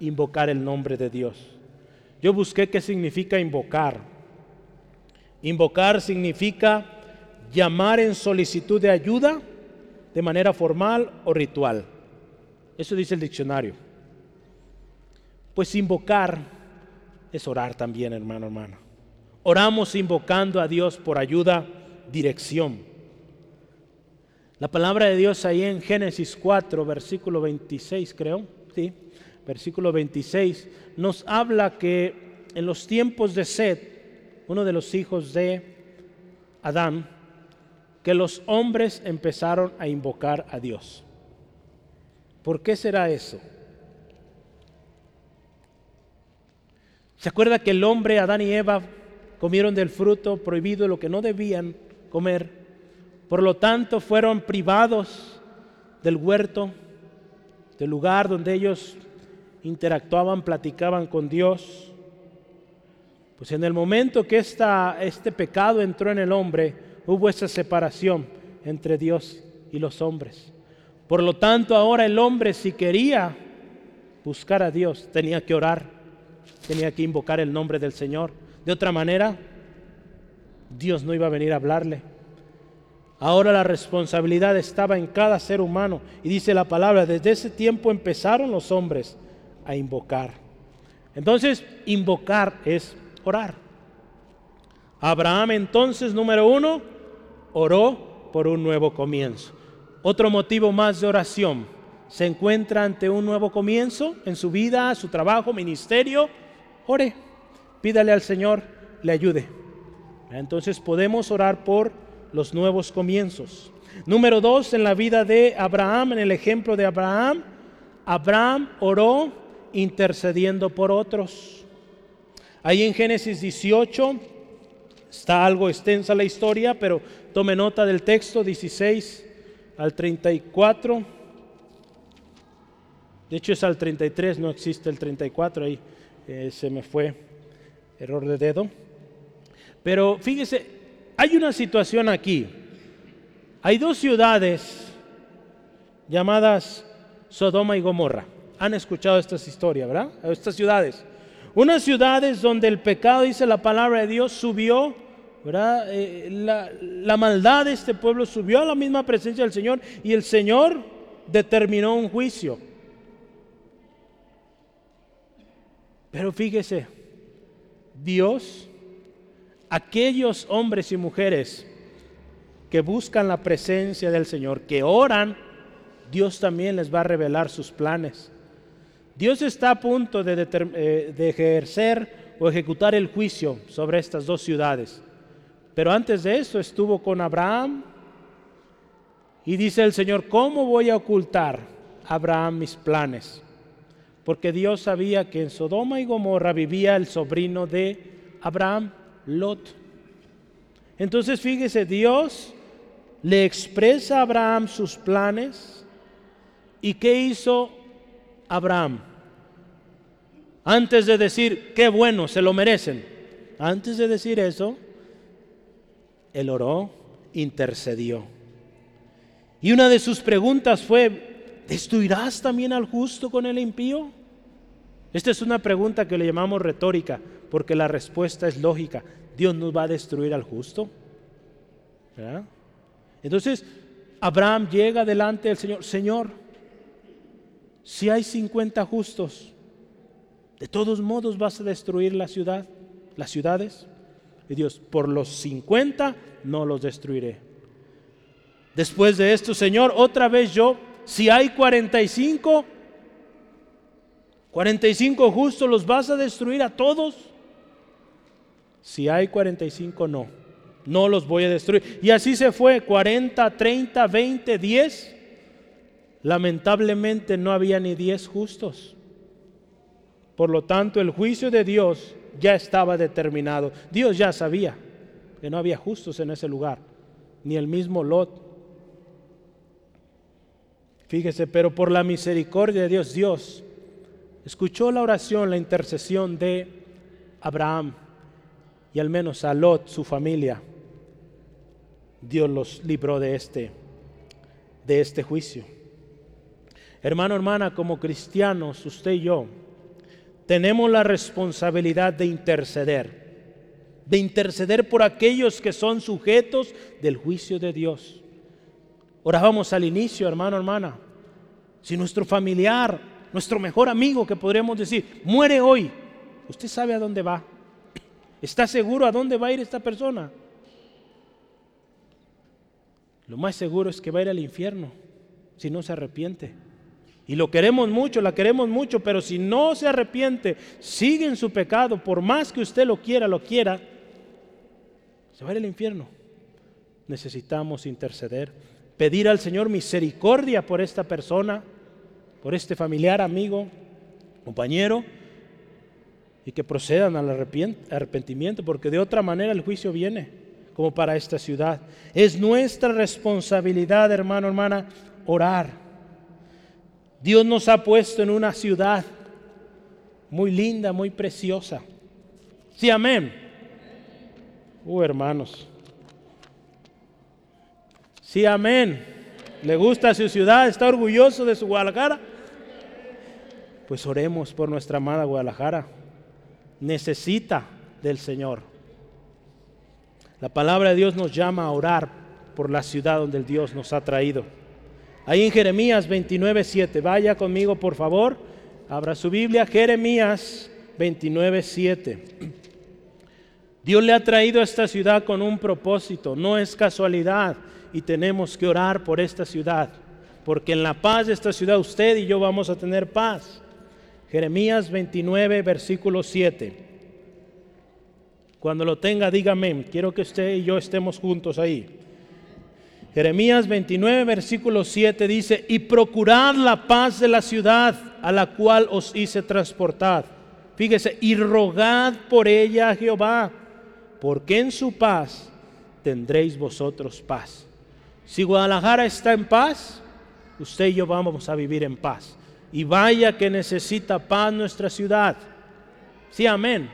invocar el nombre de Dios. Yo busqué qué significa invocar. Invocar significa llamar en solicitud de ayuda de manera formal o ritual. Eso dice el diccionario. Pues invocar es orar también, hermano, hermano. Oramos invocando a Dios por ayuda, dirección. La palabra de Dios ahí en Génesis 4, versículo 26, creo, sí, versículo 26, nos habla que en los tiempos de Sed, uno de los hijos de Adán, que los hombres empezaron a invocar a Dios. ¿Por qué será eso? ¿Se acuerda que el hombre, Adán y Eva, comieron del fruto prohibido, lo que no debían comer? Por lo tanto, fueron privados del huerto, del lugar donde ellos interactuaban, platicaban con Dios. Pues en el momento que esta, este pecado entró en el hombre, hubo esa separación entre Dios y los hombres. Por lo tanto, ahora el hombre si quería buscar a Dios, tenía que orar, tenía que invocar el nombre del Señor. De otra manera, Dios no iba a venir a hablarle. Ahora la responsabilidad estaba en cada ser humano. Y dice la palabra, desde ese tiempo empezaron los hombres a invocar. Entonces, invocar es orar. Abraham entonces, número uno, oró por un nuevo comienzo. Otro motivo más de oración. Se encuentra ante un nuevo comienzo en su vida, su trabajo, ministerio. Ore, pídale al Señor, le ayude. Entonces podemos orar por los nuevos comienzos. Número dos, en la vida de Abraham, en el ejemplo de Abraham, Abraham oró intercediendo por otros. Ahí en Génesis 18 está algo extensa la historia, pero Tome nota del texto 16 al 34. De hecho es al 33, no existe el 34, ahí eh, se me fue error de dedo. Pero fíjese, hay una situación aquí. Hay dos ciudades llamadas Sodoma y Gomorra. Han escuchado estas historias, ¿verdad? Estas ciudades. Unas ciudades donde el pecado, dice la palabra de Dios, subió eh, la, la maldad de este pueblo subió a la misma presencia del Señor y el Señor determinó un juicio. Pero fíjese, Dios, aquellos hombres y mujeres que buscan la presencia del Señor, que oran, Dios también les va a revelar sus planes. Dios está a punto de, eh, ejercer o ejecutar el juicio sobre estas dos ciudades. Pero antes de eso estuvo con Abraham y dice el Señor, ¿cómo voy a ocultar a Abraham mis planes? Porque Dios sabía que en Sodoma y Gomorra vivía el sobrino de Abraham, Lot. Entonces fíjese, Dios le expresa a Abraham sus planes. ¿Y qué hizo Abraham? Antes de decir, qué bueno, se lo merecen. Antes de decir eso, él oró, intercedió. Y una de sus preguntas fue, ¿destruirás también al justo con el impío? Esta es una pregunta que le llamamos retórica, porque la respuesta es lógica. Dios nos va a destruir al justo. Entonces, Abraham llega delante del Señor, Señor, si hay 50 justos, de todos modos vas a destruir la ciudad, las ciudades. Y Dios, por los 50 no los destruiré. Después de esto, Señor, otra vez yo, si hay 45, 45 justos, ¿los vas a destruir a todos? Si hay 45, no. No los voy a destruir. Y así se fue, 40, 30, 20, 10. Lamentablemente no había ni 10 justos. Por lo tanto, el juicio de Dios ya estaba determinado. Dios ya sabía que no había justos en ese lugar, ni el mismo Lot. Fíjese, pero por la misericordia de Dios, Dios escuchó la oración, la intercesión de Abraham y al menos a Lot, su familia. Dios los libró de este, de este juicio. Hermano, hermana, como cristianos, usted y yo, tenemos la responsabilidad de interceder, de interceder por aquellos que son sujetos del juicio de Dios. Orábamos al inicio, hermano, hermana, si nuestro familiar, nuestro mejor amigo que podríamos decir, muere hoy, usted sabe a dónde va. ¿Está seguro a dónde va a ir esta persona? Lo más seguro es que va a ir al infierno si no se arrepiente. Y lo queremos mucho, la queremos mucho, pero si no se arrepiente, sigue en su pecado, por más que usted lo quiera, lo quiera, se va a ir al infierno. Necesitamos interceder, pedir al Señor misericordia por esta persona, por este familiar, amigo, compañero, y que procedan al arrepentimiento, porque de otra manera el juicio viene, como para esta ciudad. Es nuestra responsabilidad, hermano, hermana, orar. Dios nos ha puesto en una ciudad muy linda, muy preciosa. Sí, amén. Uh, hermanos. Sí, amén. ¿Le gusta su ciudad? ¿Está orgulloso de su Guadalajara? Pues oremos por nuestra amada Guadalajara necesita del Señor. La palabra de Dios nos llama a orar por la ciudad donde el Dios nos ha traído. Ahí en Jeremías 29, 7. Vaya conmigo, por favor. Abra su Biblia, Jeremías 29, 7. Dios le ha traído a esta ciudad con un propósito, no es casualidad y tenemos que orar por esta ciudad, porque en la paz de esta ciudad usted y yo vamos a tener paz. Jeremías 29, versículo 7. Cuando lo tenga, dígame. Quiero que usted y yo estemos juntos ahí. Jeremías 29, versículo 7 dice, y procurad la paz de la ciudad a la cual os hice transportar. Fíjese, y rogad por ella a Jehová, porque en su paz tendréis vosotros paz. Si Guadalajara está en paz, usted y yo vamos a vivir en paz. Y vaya que necesita paz nuestra ciudad. Sí, amén.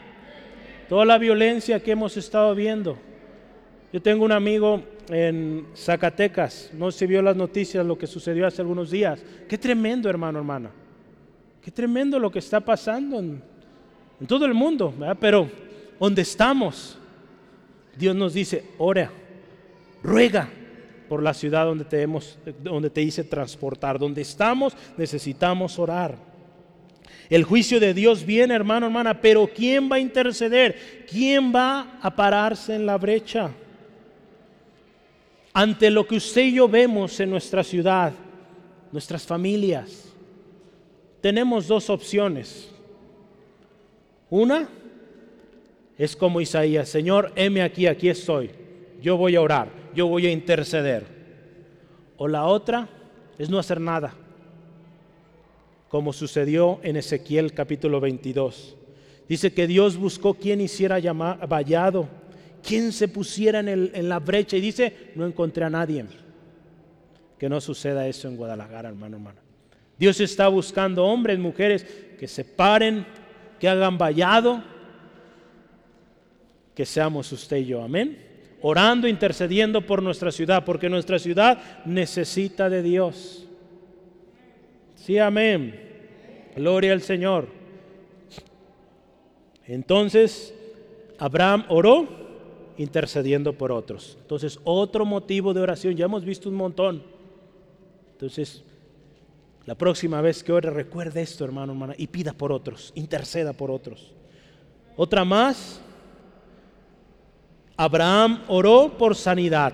Toda la violencia que hemos estado viendo. Yo tengo un amigo en Zacatecas, no se vio las noticias lo que sucedió hace algunos días. Qué tremendo, hermano, hermana. Qué tremendo lo que está pasando en, todo el mundo, pero donde estamos, Dios nos dice, ora, ruega, por la ciudad donde te, hemos, donde te hice transportar. Donde estamos necesitamos orar. El juicio de Dios viene, hermano, hermana, pero ¿quién va a interceder? ¿Quién va a pararse en la brecha? Ante lo que usted y yo vemos en nuestra ciudad, nuestras familias, tenemos dos opciones. Una es como Isaías, Señor, heme aquí, aquí estoy, yo voy a orar yo voy a interceder. O la otra es no hacer nada, como sucedió en Ezequiel capítulo 22. Dice que Dios buscó quien hiciera llamar, vallado, quien se pusiera en, en la brecha y dice, no encontré a nadie. Que no suceda eso en Guadalajara, hermano, hermano. Dios está buscando hombres, mujeres que se paren que hagan vallado, que seamos usted y yo. Amén. Orando, intercediendo por nuestra ciudad, porque nuestra ciudad necesita de Dios. Sí, amén. Gloria al Señor. Entonces, Abraham oró intercediendo por otros. Entonces, otro motivo de oración, ya hemos visto un montón. Entonces, la próxima vez que ore, recuerde esto, hermano, hermana, y pida por otros, interceda por otros. Otra más, Abraham oró por sanidad.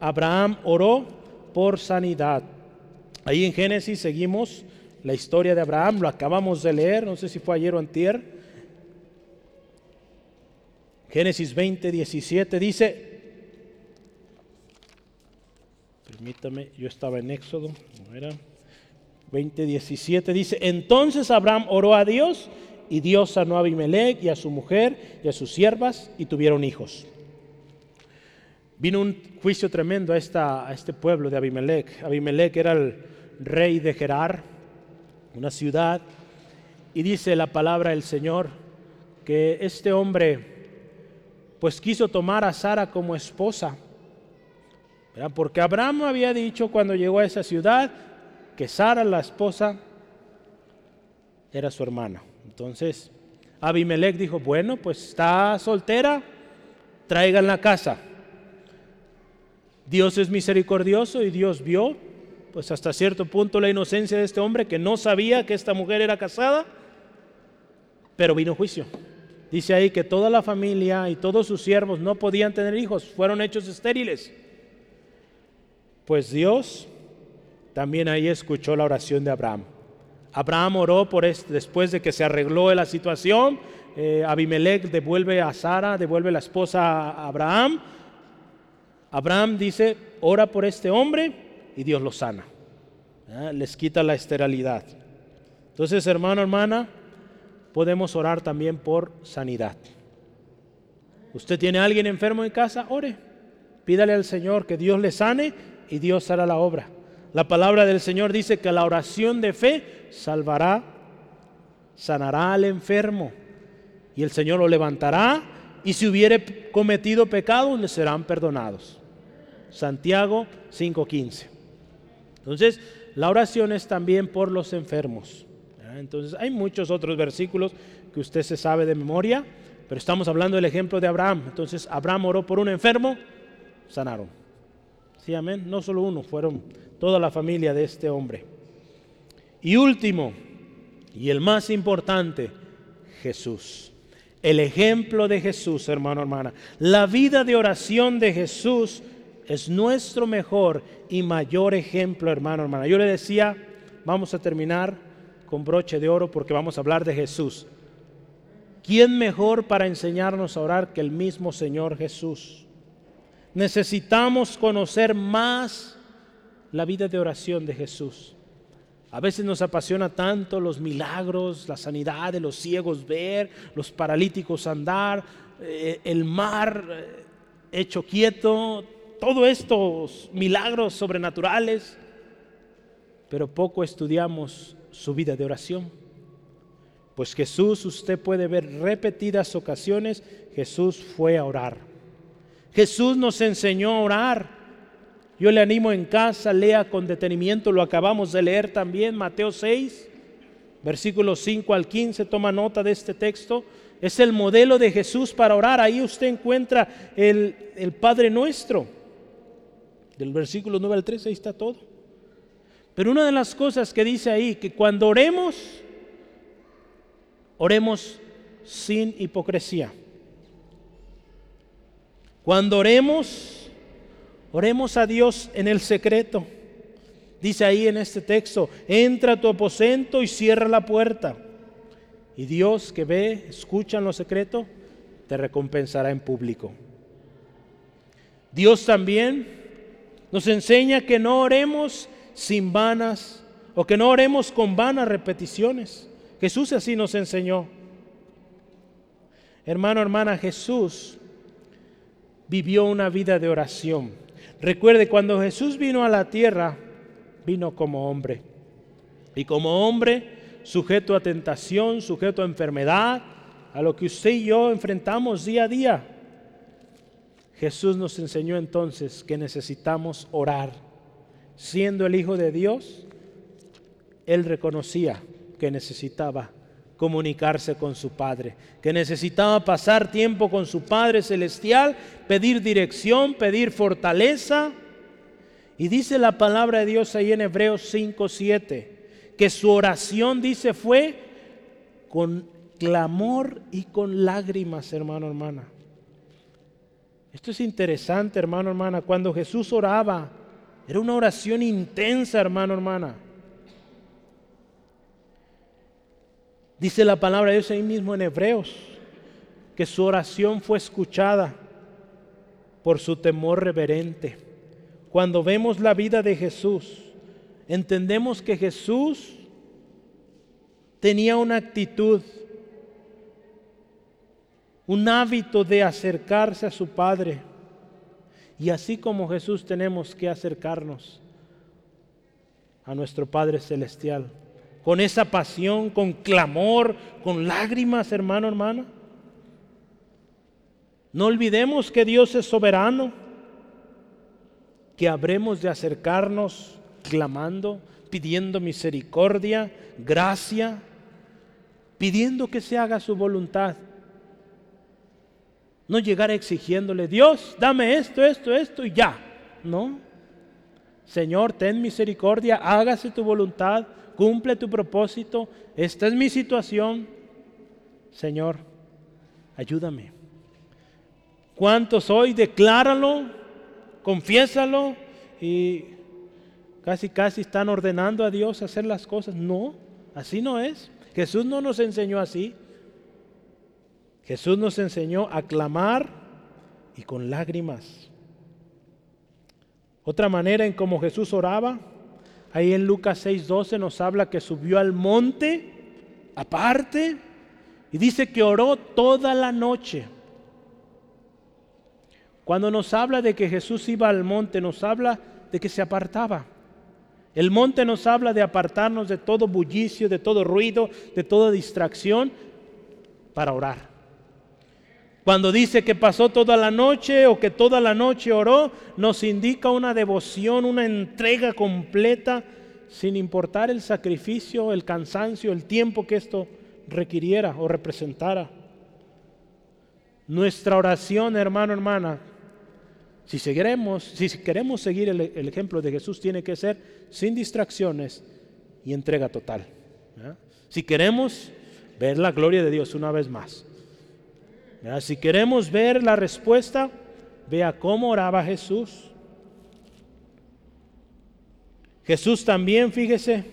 Abraham oró por sanidad. Ahí en Génesis seguimos la historia de Abraham, lo acabamos de leer, no sé si fue ayer o antier. Génesis 20, 17 dice, permítame, yo estaba en Éxodo, no era. 20, 17 dice, entonces Abraham oró a Dios y Dios sanó a Abimelech y a su mujer y a sus siervas y tuvieron hijos. Vino un juicio tremendo a, esta, a este pueblo de Abimelech. Abimelech era el rey de Gerar, una ciudad, y dice la palabra del Señor que este hombre pues quiso tomar a Sara como esposa. Porque Abraham había dicho cuando llegó a esa ciudad que Sara, la esposa, era su hermana. Entonces, Abimelech dijo, bueno, pues está soltera, traigan la casa. Dios es misericordioso y Dios vio, pues hasta cierto punto, la inocencia de este hombre que no sabía que esta mujer era casada, pero vino juicio. Dice ahí que toda la familia y todos sus siervos no podían tener hijos, fueron hechos estériles. Pues Dios también ahí escuchó la oración de Abraham. Abraham oró por este, después de que se arregló la situación. Eh, Abimelech devuelve a Sara, devuelve la esposa a Abraham. Abraham dice, ora por este hombre y Dios lo sana. Les quita la esterilidad. Entonces, hermano, hermana, podemos orar también por sanidad. Usted tiene a alguien enfermo en casa, ore. Pídale al Señor que Dios le sane y Dios hará la obra. La palabra del Señor dice que la oración de fe salvará, sanará al enfermo y el Señor lo levantará y si hubiere cometido pecados le serán perdonados. Santiago 5:15. Entonces, la oración es también por los enfermos. Entonces, hay muchos otros versículos que usted se sabe de memoria, pero estamos hablando del ejemplo de Abraham. Entonces, Abraham oró por un enfermo, sanaron. Sí, amén. No solo uno, fueron toda la familia de este hombre. Y último, y el más importante, Jesús. El ejemplo de Jesús, hermano, hermana. La vida de oración de Jesús es nuestro mejor y mayor ejemplo, hermano, hermana. Yo le decía, vamos a terminar con broche de oro porque vamos a hablar de Jesús. ¿Quién mejor para enseñarnos a orar que el mismo Señor Jesús? Necesitamos conocer más la vida de oración de Jesús. A veces nos apasiona tanto los milagros, la sanidad de los ciegos ver, los paralíticos andar, eh, el mar eh, hecho quieto, todos estos milagros sobrenaturales, pero poco estudiamos su vida de oración. Pues Jesús, usted puede ver repetidas ocasiones, Jesús fue a orar. Jesús nos enseñó a orar. Yo le animo en casa, lea con detenimiento, lo acabamos de leer también, Mateo 6, versículos 5 al 15, toma nota de este texto. Es el modelo de Jesús para orar. Ahí usted encuentra el, el Padre Nuestro. Del versículo 9 al 13, ahí está todo. Pero una de las cosas que dice ahí, que cuando oremos, oremos sin hipocresía. Cuando oremos, Oremos a Dios en el secreto. Dice ahí en este texto, entra a tu aposento y cierra la puerta. Y Dios que ve, escucha en lo secreto, te recompensará en público. Dios también nos enseña que no oremos sin vanas o que no oremos con vanas repeticiones. Jesús así nos enseñó. Hermano, hermana, Jesús vivió una vida de oración. Recuerde, cuando Jesús vino a la tierra, vino como hombre. Y como hombre sujeto a tentación, sujeto a enfermedad, a lo que usted y yo enfrentamos día a día. Jesús nos enseñó entonces que necesitamos orar. Siendo el Hijo de Dios, Él reconocía que necesitaba comunicarse con su Padre, que necesitaba pasar tiempo con su Padre Celestial, pedir dirección, pedir fortaleza. Y dice la palabra de Dios ahí en Hebreos 5, 7, que su oración, dice, fue con clamor y con lágrimas, hermano, hermana. Esto es interesante, hermano, hermana. Cuando Jesús oraba, era una oración intensa, hermano, hermana. Dice la palabra de Dios ahí mismo en Hebreos, que su oración fue escuchada por su temor reverente. Cuando vemos la vida de Jesús, entendemos que Jesús tenía una actitud, un hábito de acercarse a su Padre. Y así como Jesús tenemos que acercarnos a nuestro Padre Celestial con esa pasión, con clamor, con lágrimas, hermano, hermana. No olvidemos que Dios es soberano, que habremos de acercarnos clamando, pidiendo misericordia, gracia, pidiendo que se haga su voluntad. No llegar exigiéndole, Dios, dame esto, esto, esto y ya. No. Señor, ten misericordia, hágase tu voluntad, cumple tu propósito, esta es mi situación. Señor, ayúdame. ¿Cuánto soy? Decláralo, confiésalo y casi casi están ordenando a Dios hacer las cosas. No, así no es. Jesús no nos enseñó así. Jesús nos enseñó a clamar y con lágrimas. Otra manera en cómo Jesús oraba Ahí en Lucas 6:12 nos habla que subió al monte aparte y dice que oró toda la noche. Cuando nos habla de que Jesús iba al monte, nos habla de que se apartaba. El monte nos habla de apartarnos de todo bullicio, de todo ruido, de toda distracción para orar. Cuando dice que pasó toda la noche o que toda la noche oró, nos indica una devoción, una entrega completa, sin importar el sacrificio, el cansancio, el tiempo que esto requiriera o representara. Nuestra oración, hermano, hermana, si, seguiremos, si queremos seguir el, ejemplo de Jesús, tiene que ser sin distracciones y entrega total. Si queremos ver la gloria de Dios una vez más. Si queremos ver la respuesta, vea cómo oraba Jesús. Jesús también, fíjese,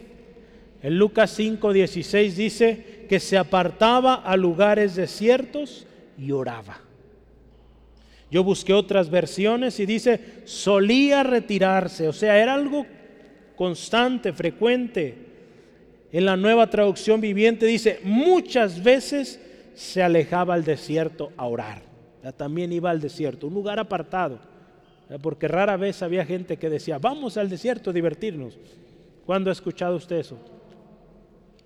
en Lucas 5, 16 dice que se apartaba a lugares desiertos y oraba. Yo busqué otras versiones y dice, solía retirarse, o sea, era algo constante, frecuente. En la nueva traducción viviente dice, muchas veces se alejaba al desierto a orar. también iba al desierto, un lugar apartado. Porque rara vez había gente que decía, vamos al desierto a divertirnos. ¿Cuándo ha escuchado usted eso?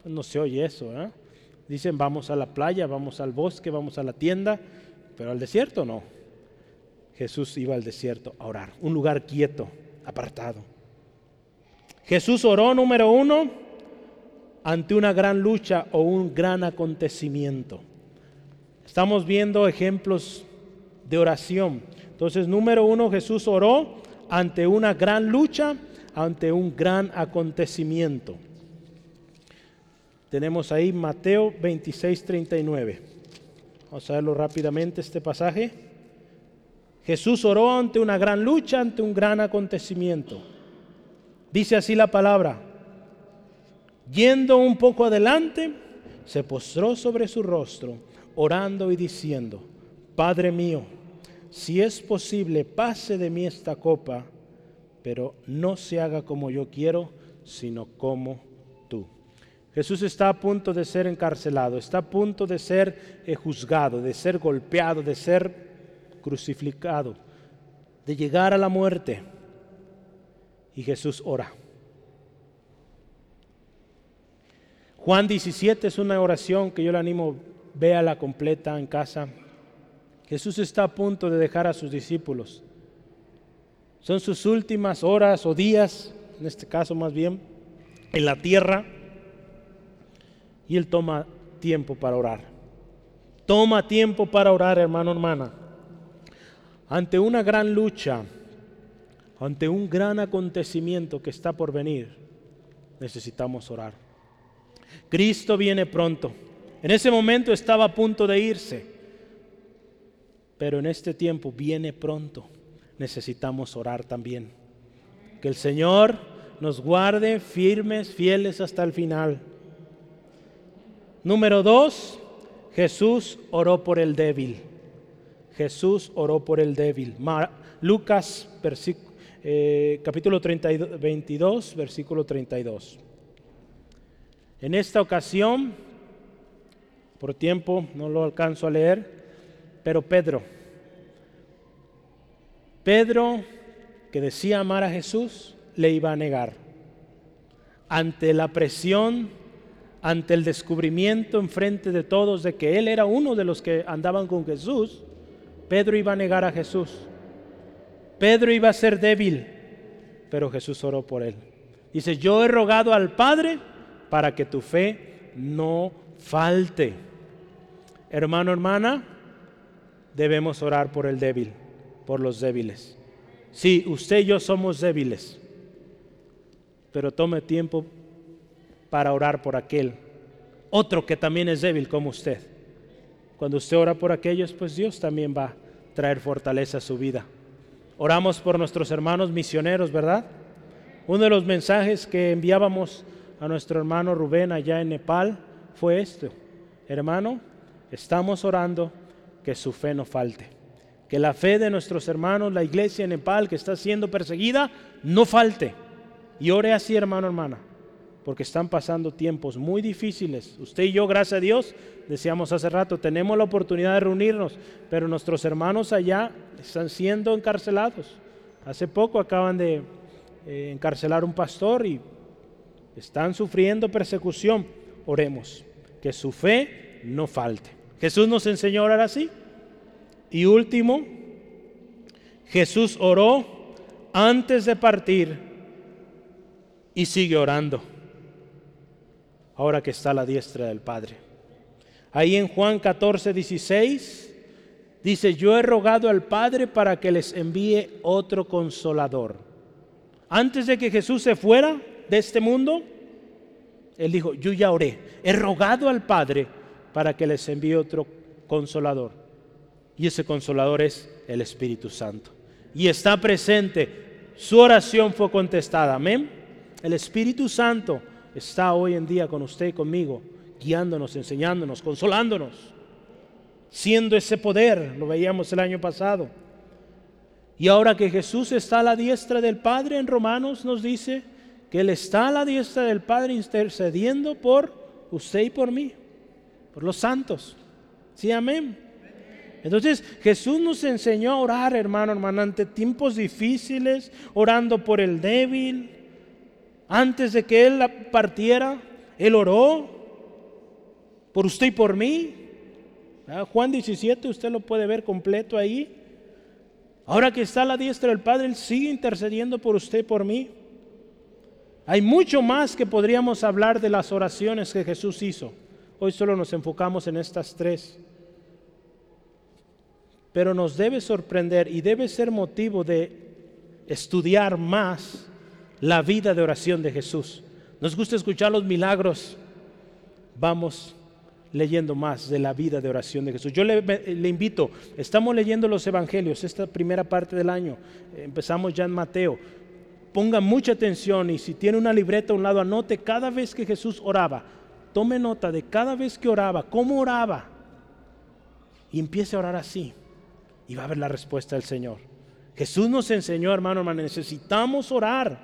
Pues no se oye eso. ¿eh? Dicen, vamos a la playa, vamos al bosque, vamos a la tienda, pero al desierto no. Jesús iba al desierto a orar, un lugar quieto, apartado. Jesús oró, número uno, ante una gran lucha o un gran acontecimiento. Estamos viendo ejemplos de oración. Entonces, número uno, Jesús oró ante una gran lucha, ante un gran acontecimiento. Tenemos ahí Mateo 26, 39. Vamos a verlo rápidamente este pasaje. Jesús oró ante una gran lucha, ante un gran acontecimiento. Dice así la palabra. Yendo un poco adelante, se postró sobre su rostro orando y diciendo, Padre mío, si es posible, pase de mí esta copa, pero no se haga como yo quiero, sino como tú. Jesús está a punto de ser encarcelado, está a punto de ser eh, juzgado, de ser golpeado, de ser crucificado, de llegar a la muerte. Y Jesús ora. Juan 17 es una oración que yo le animo, véala completa en casa. Jesús está a punto de dejar a sus discípulos. Son sus últimas horas o días, en este caso más bien, en la tierra. Y Él toma tiempo para orar. Toma tiempo para orar, hermano, hermana. Ante una gran lucha, ante un gran acontecimiento que está por venir, necesitamos orar. Cristo viene pronto. En ese momento estaba a punto de irse pero en este tiempo viene pronto. Necesitamos orar también. Que el Señor nos guarde firmes, fieles hasta el final. Número dos, Jesús oró por el débil. Jesús oró por el débil. Lucas eh, capítulo 32, 22, versículo 32. En esta ocasión, por tiempo no lo alcanzo a leer, pero Pedro, Pedro, que decía amar a Jesús, le iba a negar. Ante la presión, ante el descubrimiento en frente de todos de que él era uno de los que andaban con Jesús, Pedro iba a negar a Jesús. Pedro iba a ser débil, pero Jesús oró por él. Dice, yo he rogado al Padre para que tu fe no falte. Hermano, hermana, debemos orar por el débil, por los débiles. Sí, usted y yo somos débiles, pero tome tiempo para orar por aquel, otro que también es débil como usted. Cuando usted ora por aquellos, pues Dios también va a traer fortaleza a su vida. Oramos por nuestros hermanos misioneros, ¿verdad? Uno de los mensajes que enviábamos a nuestro hermano Rubén allá en Nepal fue esto. Hermano, estamos orando que su fe no falte. Que la fe de nuestros hermanos, la iglesia en Nepal que está siendo perseguida, no falte. Y ore así, hermano, hermana, porque están pasando tiempos muy difíciles. Usted y yo, gracias a Dios, decíamos hace rato, tenemos la oportunidad de reunirnos, pero nuestros hermanos allá están siendo encarcelados. Hace poco acaban de eh, encarcelar un pastor y están sufriendo persecución. Oremos, que su fe no falte. Jesús nos enseñó a orar así. Y último, Jesús oró antes de partir y sigue orando. Ahora que está a la diestra del Padre. Ahí en Juan 14, 16 dice, yo he rogado al Padre para que les envíe otro consolador. Antes de que Jesús se fuera de este mundo, él dijo, yo ya oré, he rogado al Padre para que les envíe otro consolador. Y ese consolador es el Espíritu Santo. Y está presente. Su oración fue contestada. Amén. El Espíritu Santo está hoy en día con usted y conmigo, guiándonos, enseñándonos, consolándonos, siendo ese poder. Lo veíamos el año pasado. Y ahora que Jesús está a la diestra del Padre, en Romanos nos dice que Él está a la diestra del Padre intercediendo por usted y por mí por los santos. Sí, amén. Entonces Jesús nos enseñó a orar, hermano, hermano, ante tiempos difíciles, orando por el débil. Antes de que Él partiera, Él oró por usted y por mí. Ah, Juan 17, usted lo puede ver completo ahí. Ahora que está a la diestra del Padre, Él sigue intercediendo por usted y por mí. Hay mucho más que podríamos hablar de las oraciones que Jesús hizo. Hoy solo nos enfocamos en estas tres. Pero nos debe sorprender y debe ser motivo de estudiar más la vida de oración de Jesús. Nos gusta escuchar los milagros. Vamos leyendo más de la vida de oración de Jesús. Yo le, invito, estamos leyendo los evangelios, esta primera parte del año, empezamos ya en Mateo. Ponga mucha atención y si tiene una libreta a un lado, anote cada vez que Jesús oraba tome nota de cada vez que oraba, cómo oraba, y empiece a orar así, y va a ver la respuesta del Señor. Jesús nos enseñó, hermano, hermano, necesitamos orar.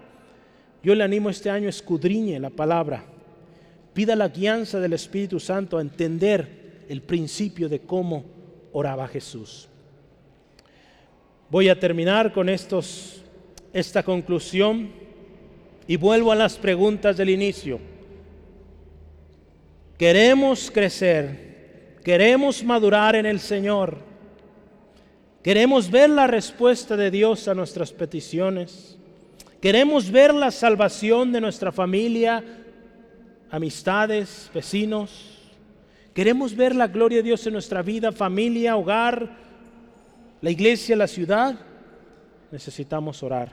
Yo le animo este año, escudriñe la palabra, pida la guianza del Espíritu Santo a entender el principio de cómo oraba Jesús. Voy a terminar con estos, esta conclusión y vuelvo a las preguntas del inicio. Queremos crecer, queremos madurar en el Señor, queremos ver la respuesta de Dios a nuestras peticiones, queremos ver la salvación de nuestra familia, amistades, vecinos, queremos ver la gloria de Dios en nuestra vida, familia, hogar, la iglesia, la ciudad, necesitamos orar.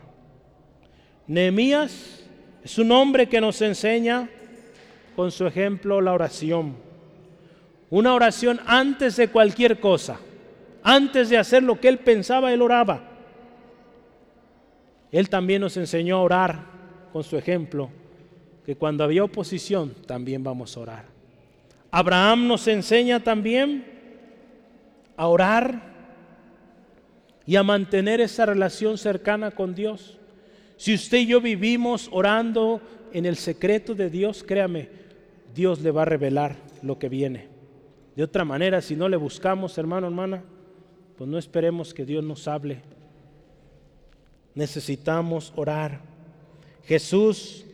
Nehemías es un hombre que nos enseña con su ejemplo la oración. Una oración antes de cualquier cosa. Antes de hacer lo que él pensaba, él oraba. Él también nos enseñó a orar con su ejemplo, que cuando había oposición también vamos a orar. Abraham nos enseña también a orar y a mantener esa relación cercana con Dios. Si usted y yo vivimos orando en el secreto de Dios, créame, Dios le va a revelar lo que viene. De otra manera, si no le buscamos, hermano, hermana, pues no esperemos que Dios nos hable. Necesitamos orar. Jesús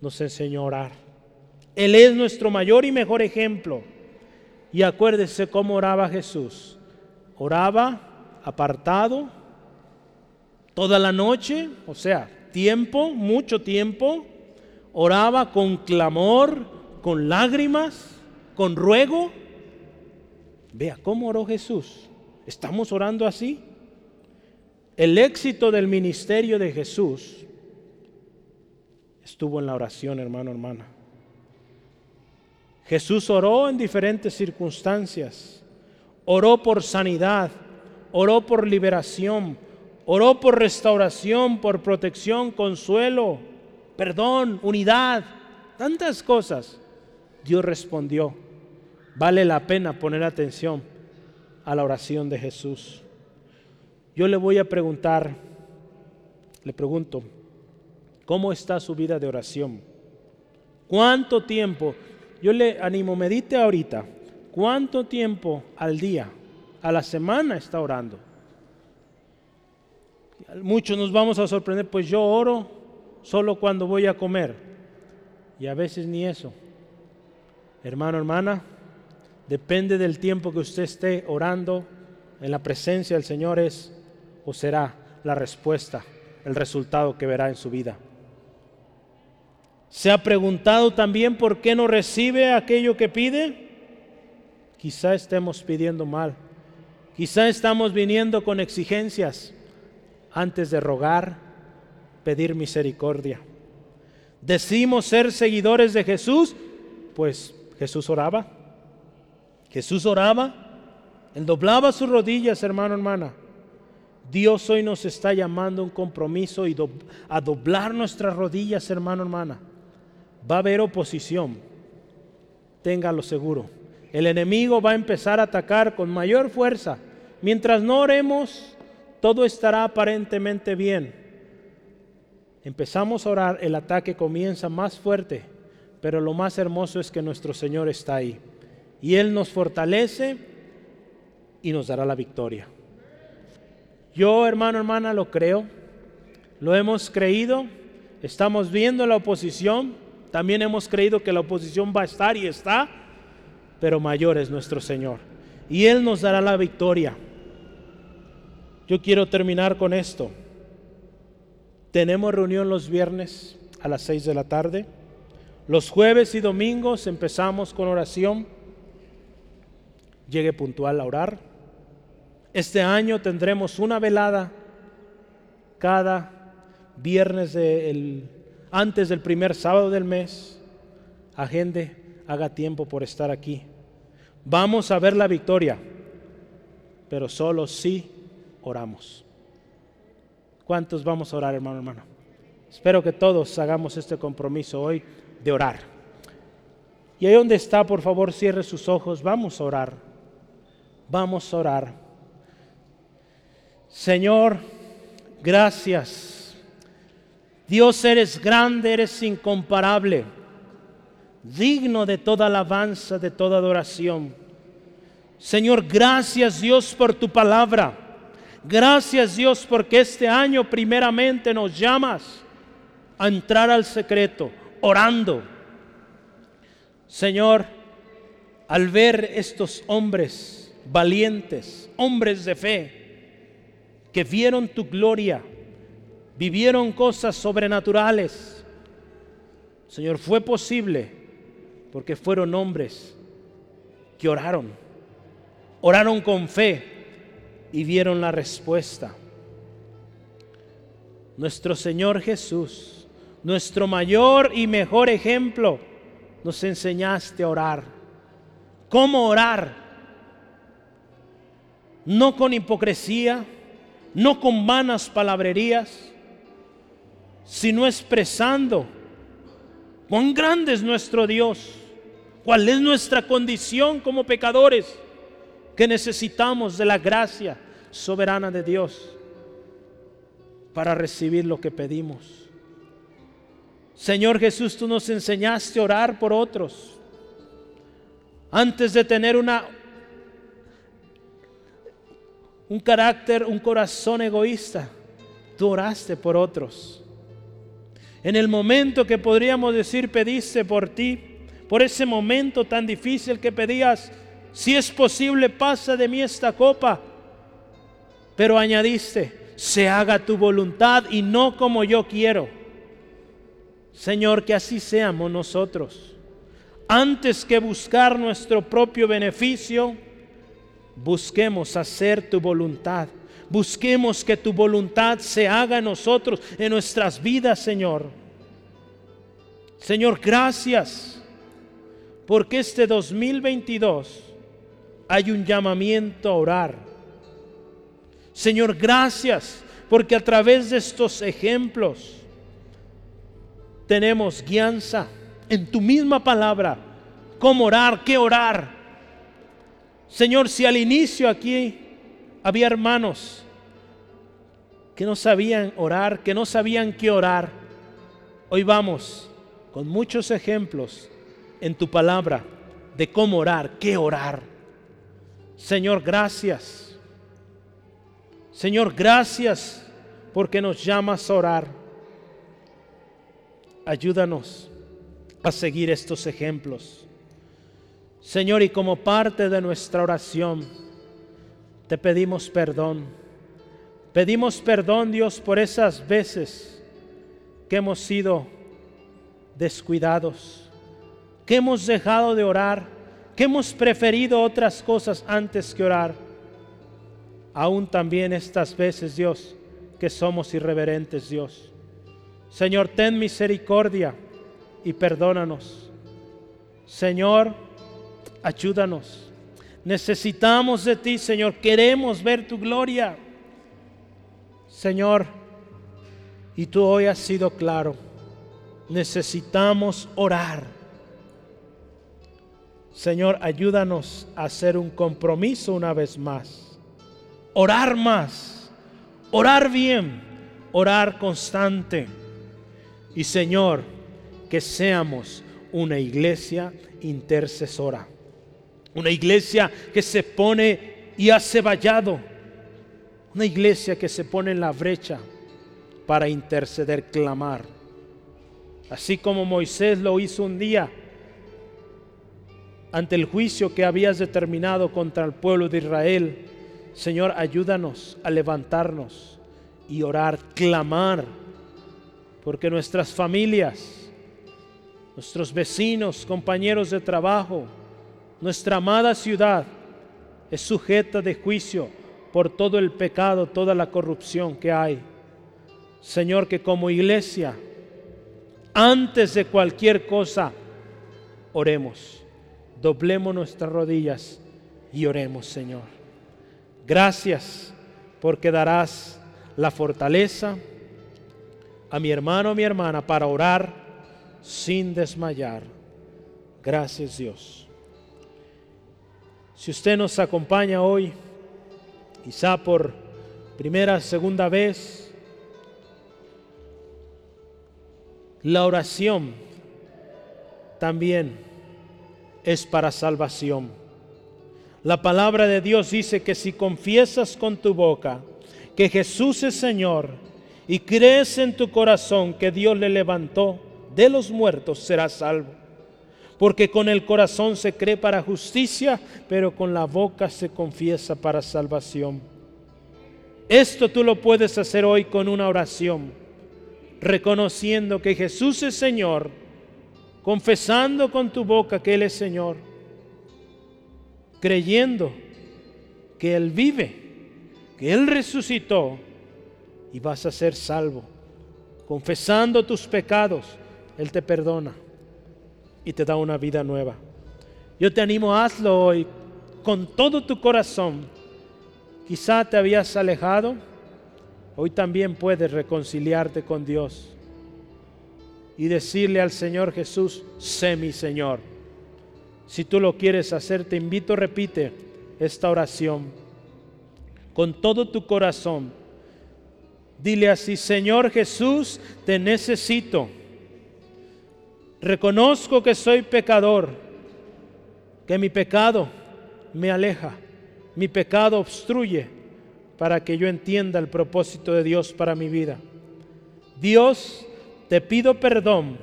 nos enseñó a orar. Él es nuestro mayor y mejor ejemplo. Y acuérdese cómo oraba Jesús. Oraba apartado toda la noche, o sea, tiempo, mucho tiempo, oraba con clamor, con lágrimas, con ruego. Vea cómo oró Jesús. ¿Estamos orando así? El éxito del ministerio de Jesús estuvo en la oración, hermano, hermana. Jesús oró en diferentes circunstancias. Oró por sanidad, oró por liberación, oró por restauración, por protección, consuelo, perdón, unidad, tantas cosas. Dios respondió. Vale la pena poner atención a la oración de Jesús. Yo le voy a preguntar, le pregunto, ¿cómo está su vida de oración? ¿Cuánto tiempo? Yo le animo, medite ahorita, ¿cuánto tiempo al día a la semana está orando. Muchos nos vamos a sorprender, pues yo oro solo cuando voy a comer. Y a veces ni eso. Hermano, hermana, depende del tiempo que usted esté orando en la presencia del Señor es o será la respuesta, el resultado que verá en su vida. ¿Se ha preguntado también por qué no recibe aquello que pide? Quizá estemos pidiendo mal. Quizá estamos viniendo con exigencias antes de rogar, pedir misericordia. Decimos ser seguidores de Jesús, pues Jesús oraba. Jesús oraba, él doblaba sus rodillas, hermano, hermana. Dios hoy nos está llamando a un compromiso y a doblar nuestras rodillas, hermano, hermana. Va a haber oposición, téngalo seguro. El enemigo va a empezar a atacar con mayor fuerza. Mientras no oremos, todo estará aparentemente bien. Empezamos a orar, el ataque comienza más fuerte, pero lo más hermoso es que nuestro Señor está ahí. Y Él nos fortalece y nos dará la victoria. Yo, hermano, hermana, lo creo. Lo hemos creído. Estamos viendo la oposición. También hemos creído que la oposición va a estar y está pero mayor es nuestro Señor. Y Él nos dará la victoria. Yo quiero terminar con esto. Tenemos reunión los viernes a las 6 de la tarde. Los jueves y domingos empezamos con oración. Llegue puntual a orar. Este año tendremos una velada cada viernes antes del primer sábado del mes. Agende haga tiempo por estar aquí. Vamos a ver la victoria, pero solo si oramos. ¿Cuántos vamos a orar, hermano, hermano? Espero que todos hagamos este compromiso hoy de orar. Y ahí donde está, por favor, cierre sus ojos. Vamos a orar. Vamos a orar. Señor, gracias. Dios, eres grande, eres incomparable digno de toda alabanza, de toda adoración. Señor, gracias Dios por tu palabra. Gracias Dios porque este año primeramente nos llamas a entrar al secreto, orando. Señor, al ver estos hombres valientes, hombres de fe, que vieron tu gloria, vivieron cosas sobrenaturales. Señor, fue posible porque fueron hombres que oraron, oraron con fe y vieron la respuesta. Nuestro Señor Jesús, nuestro mayor y mejor ejemplo, nos enseñaste a orar. ¿Cómo orar? No con hipocresía, no con vanas palabrerías, sino expresando cuán grande es nuestro Dios, cuál es nuestra condición como pecadores, que necesitamos de la gracia soberana de Dios para recibir lo que pedimos. Señor Jesús, tú nos enseñaste a orar por otros. Antes de tener una un carácter, un corazón egoísta, tú oraste por otros. En el momento que podríamos decir pediste por ti, por ese momento tan difícil que pedías, si es posible, pasa de mí esta copa. Pero añadiste, se haga tu voluntad y no como yo quiero. Señor, que así seamos nosotros. Antes que buscar nuestro propio beneficio, busquemos hacer tu voluntad. Busquemos que tu voluntad se haga en nosotros, en nuestras vidas, Señor. Señor, gracias, porque este 2022 hay un llamamiento a orar. Señor, gracias, porque a través de estos ejemplos tenemos guianza en tu misma palabra, cómo orar, qué orar. Señor, si al inicio aquí había hermanos que no sabían orar, que no sabían qué orar. Hoy vamos con muchos ejemplos en tu palabra de cómo orar, qué orar. Señor, gracias. Señor, gracias porque nos llamas a orar. Ayúdanos a seguir estos ejemplos. Señor, y como parte de nuestra oración, te pedimos perdón. Pedimos perdón, Dios, por esas veces que hemos sido descuidados, que hemos dejado de orar, que hemos preferido otras cosas antes que orar. Aún también estas veces, Dios, que somos irreverentes, Dios. Señor, ten misericordia y perdónanos. Señor, ayúdanos Necesitamos de ti, Señor. Queremos ver tu gloria. Señor, y tú hoy has sido claro. Necesitamos orar. Señor, ayúdanos a hacer un compromiso una vez más. Orar más. Orar bien. Orar constante. Y Señor, que seamos una iglesia intercesora. Una iglesia que se pone y hace vallado. Una iglesia que se pone en la brecha para interceder, clamar. Así como Moisés lo hizo un día ante el juicio que habías determinado contra el pueblo de Israel. Señor, ayúdanos a levantarnos y orar, clamar, porque nuestras familias, nuestros vecinos, compañeros de trabajo, nuestra amada ciudad es sujeta de juicio por todo el pecado, toda la corrupción que hay. Señor, que como iglesia, antes de cualquier cosa, oremos, doblemos nuestras rodillas y oremos, Señor. Gracias porque darás la fortaleza a mi hermano, mi hermana, para orar sin desmayar. Gracias Dios. Si usted nos acompaña hoy, quizá por primera, segunda vez, la oración también es para salvación. La palabra de Dios dice que si confiesas con tu boca que Jesús es Señor y crees en tu corazón que Dios le levantó de los muertos, serás salvo. Porque con el corazón se cree para justicia, pero con la boca se confiesa para salvación. Esto tú lo puedes hacer hoy con una oración, reconociendo que Jesús es Señor, confesando con tu boca que Él es Señor, creyendo que Él vive, que Él resucitó y vas a ser salvo. Confesando tus pecados, Él te perdona y te da una vida nueva. Yo te animo, hazlo hoy con todo tu corazón. Quizá te habías alejado, hoy también puedes reconciliarte con Dios y decirle al Señor Jesús, sé mi Señor. Si tú lo quieres hacer, te invito, repite esta oración con todo tu corazón. Dile así, Señor Jesús, te necesito Reconozco que soy pecador, que mi pecado me aleja, mi pecado obstruye para que yo entienda el propósito de Dios para mi vida. Dios, te pido perdón,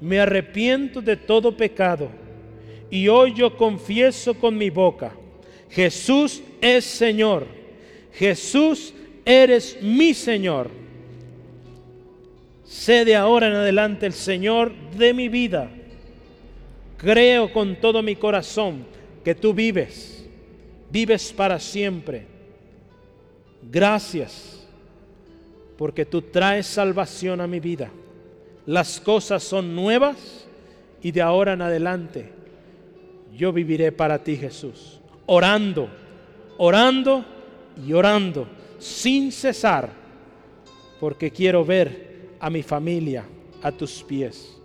me arrepiento de todo pecado y hoy yo confieso con mi boca, Jesús es Señor, Jesús eres mi Señor sé de ahora en adelante el Señor de mi vida. Creo con todo mi corazón que tú vives, vives para siempre. Gracias, porque tú traes salvación a mi vida. Las cosas son nuevas y de ahora en adelante yo viviré para ti, Jesús. Orando, orando y orando sin cesar, porque quiero ver a mi familia a tus pies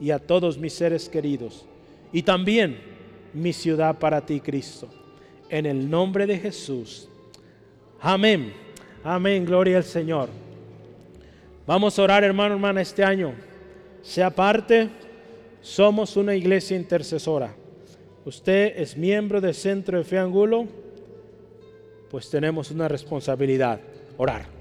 y a todos mis seres queridos y también mi ciudad para ti, Cristo. En el nombre de Jesús. Amén. Amén. Gloria al Señor. Vamos a orar, hermano, hermana, este año. Sea parte, somos una iglesia intercesora. Usted es miembro del Centro de Fe Angulo, pues tenemos una responsabilidad, orar.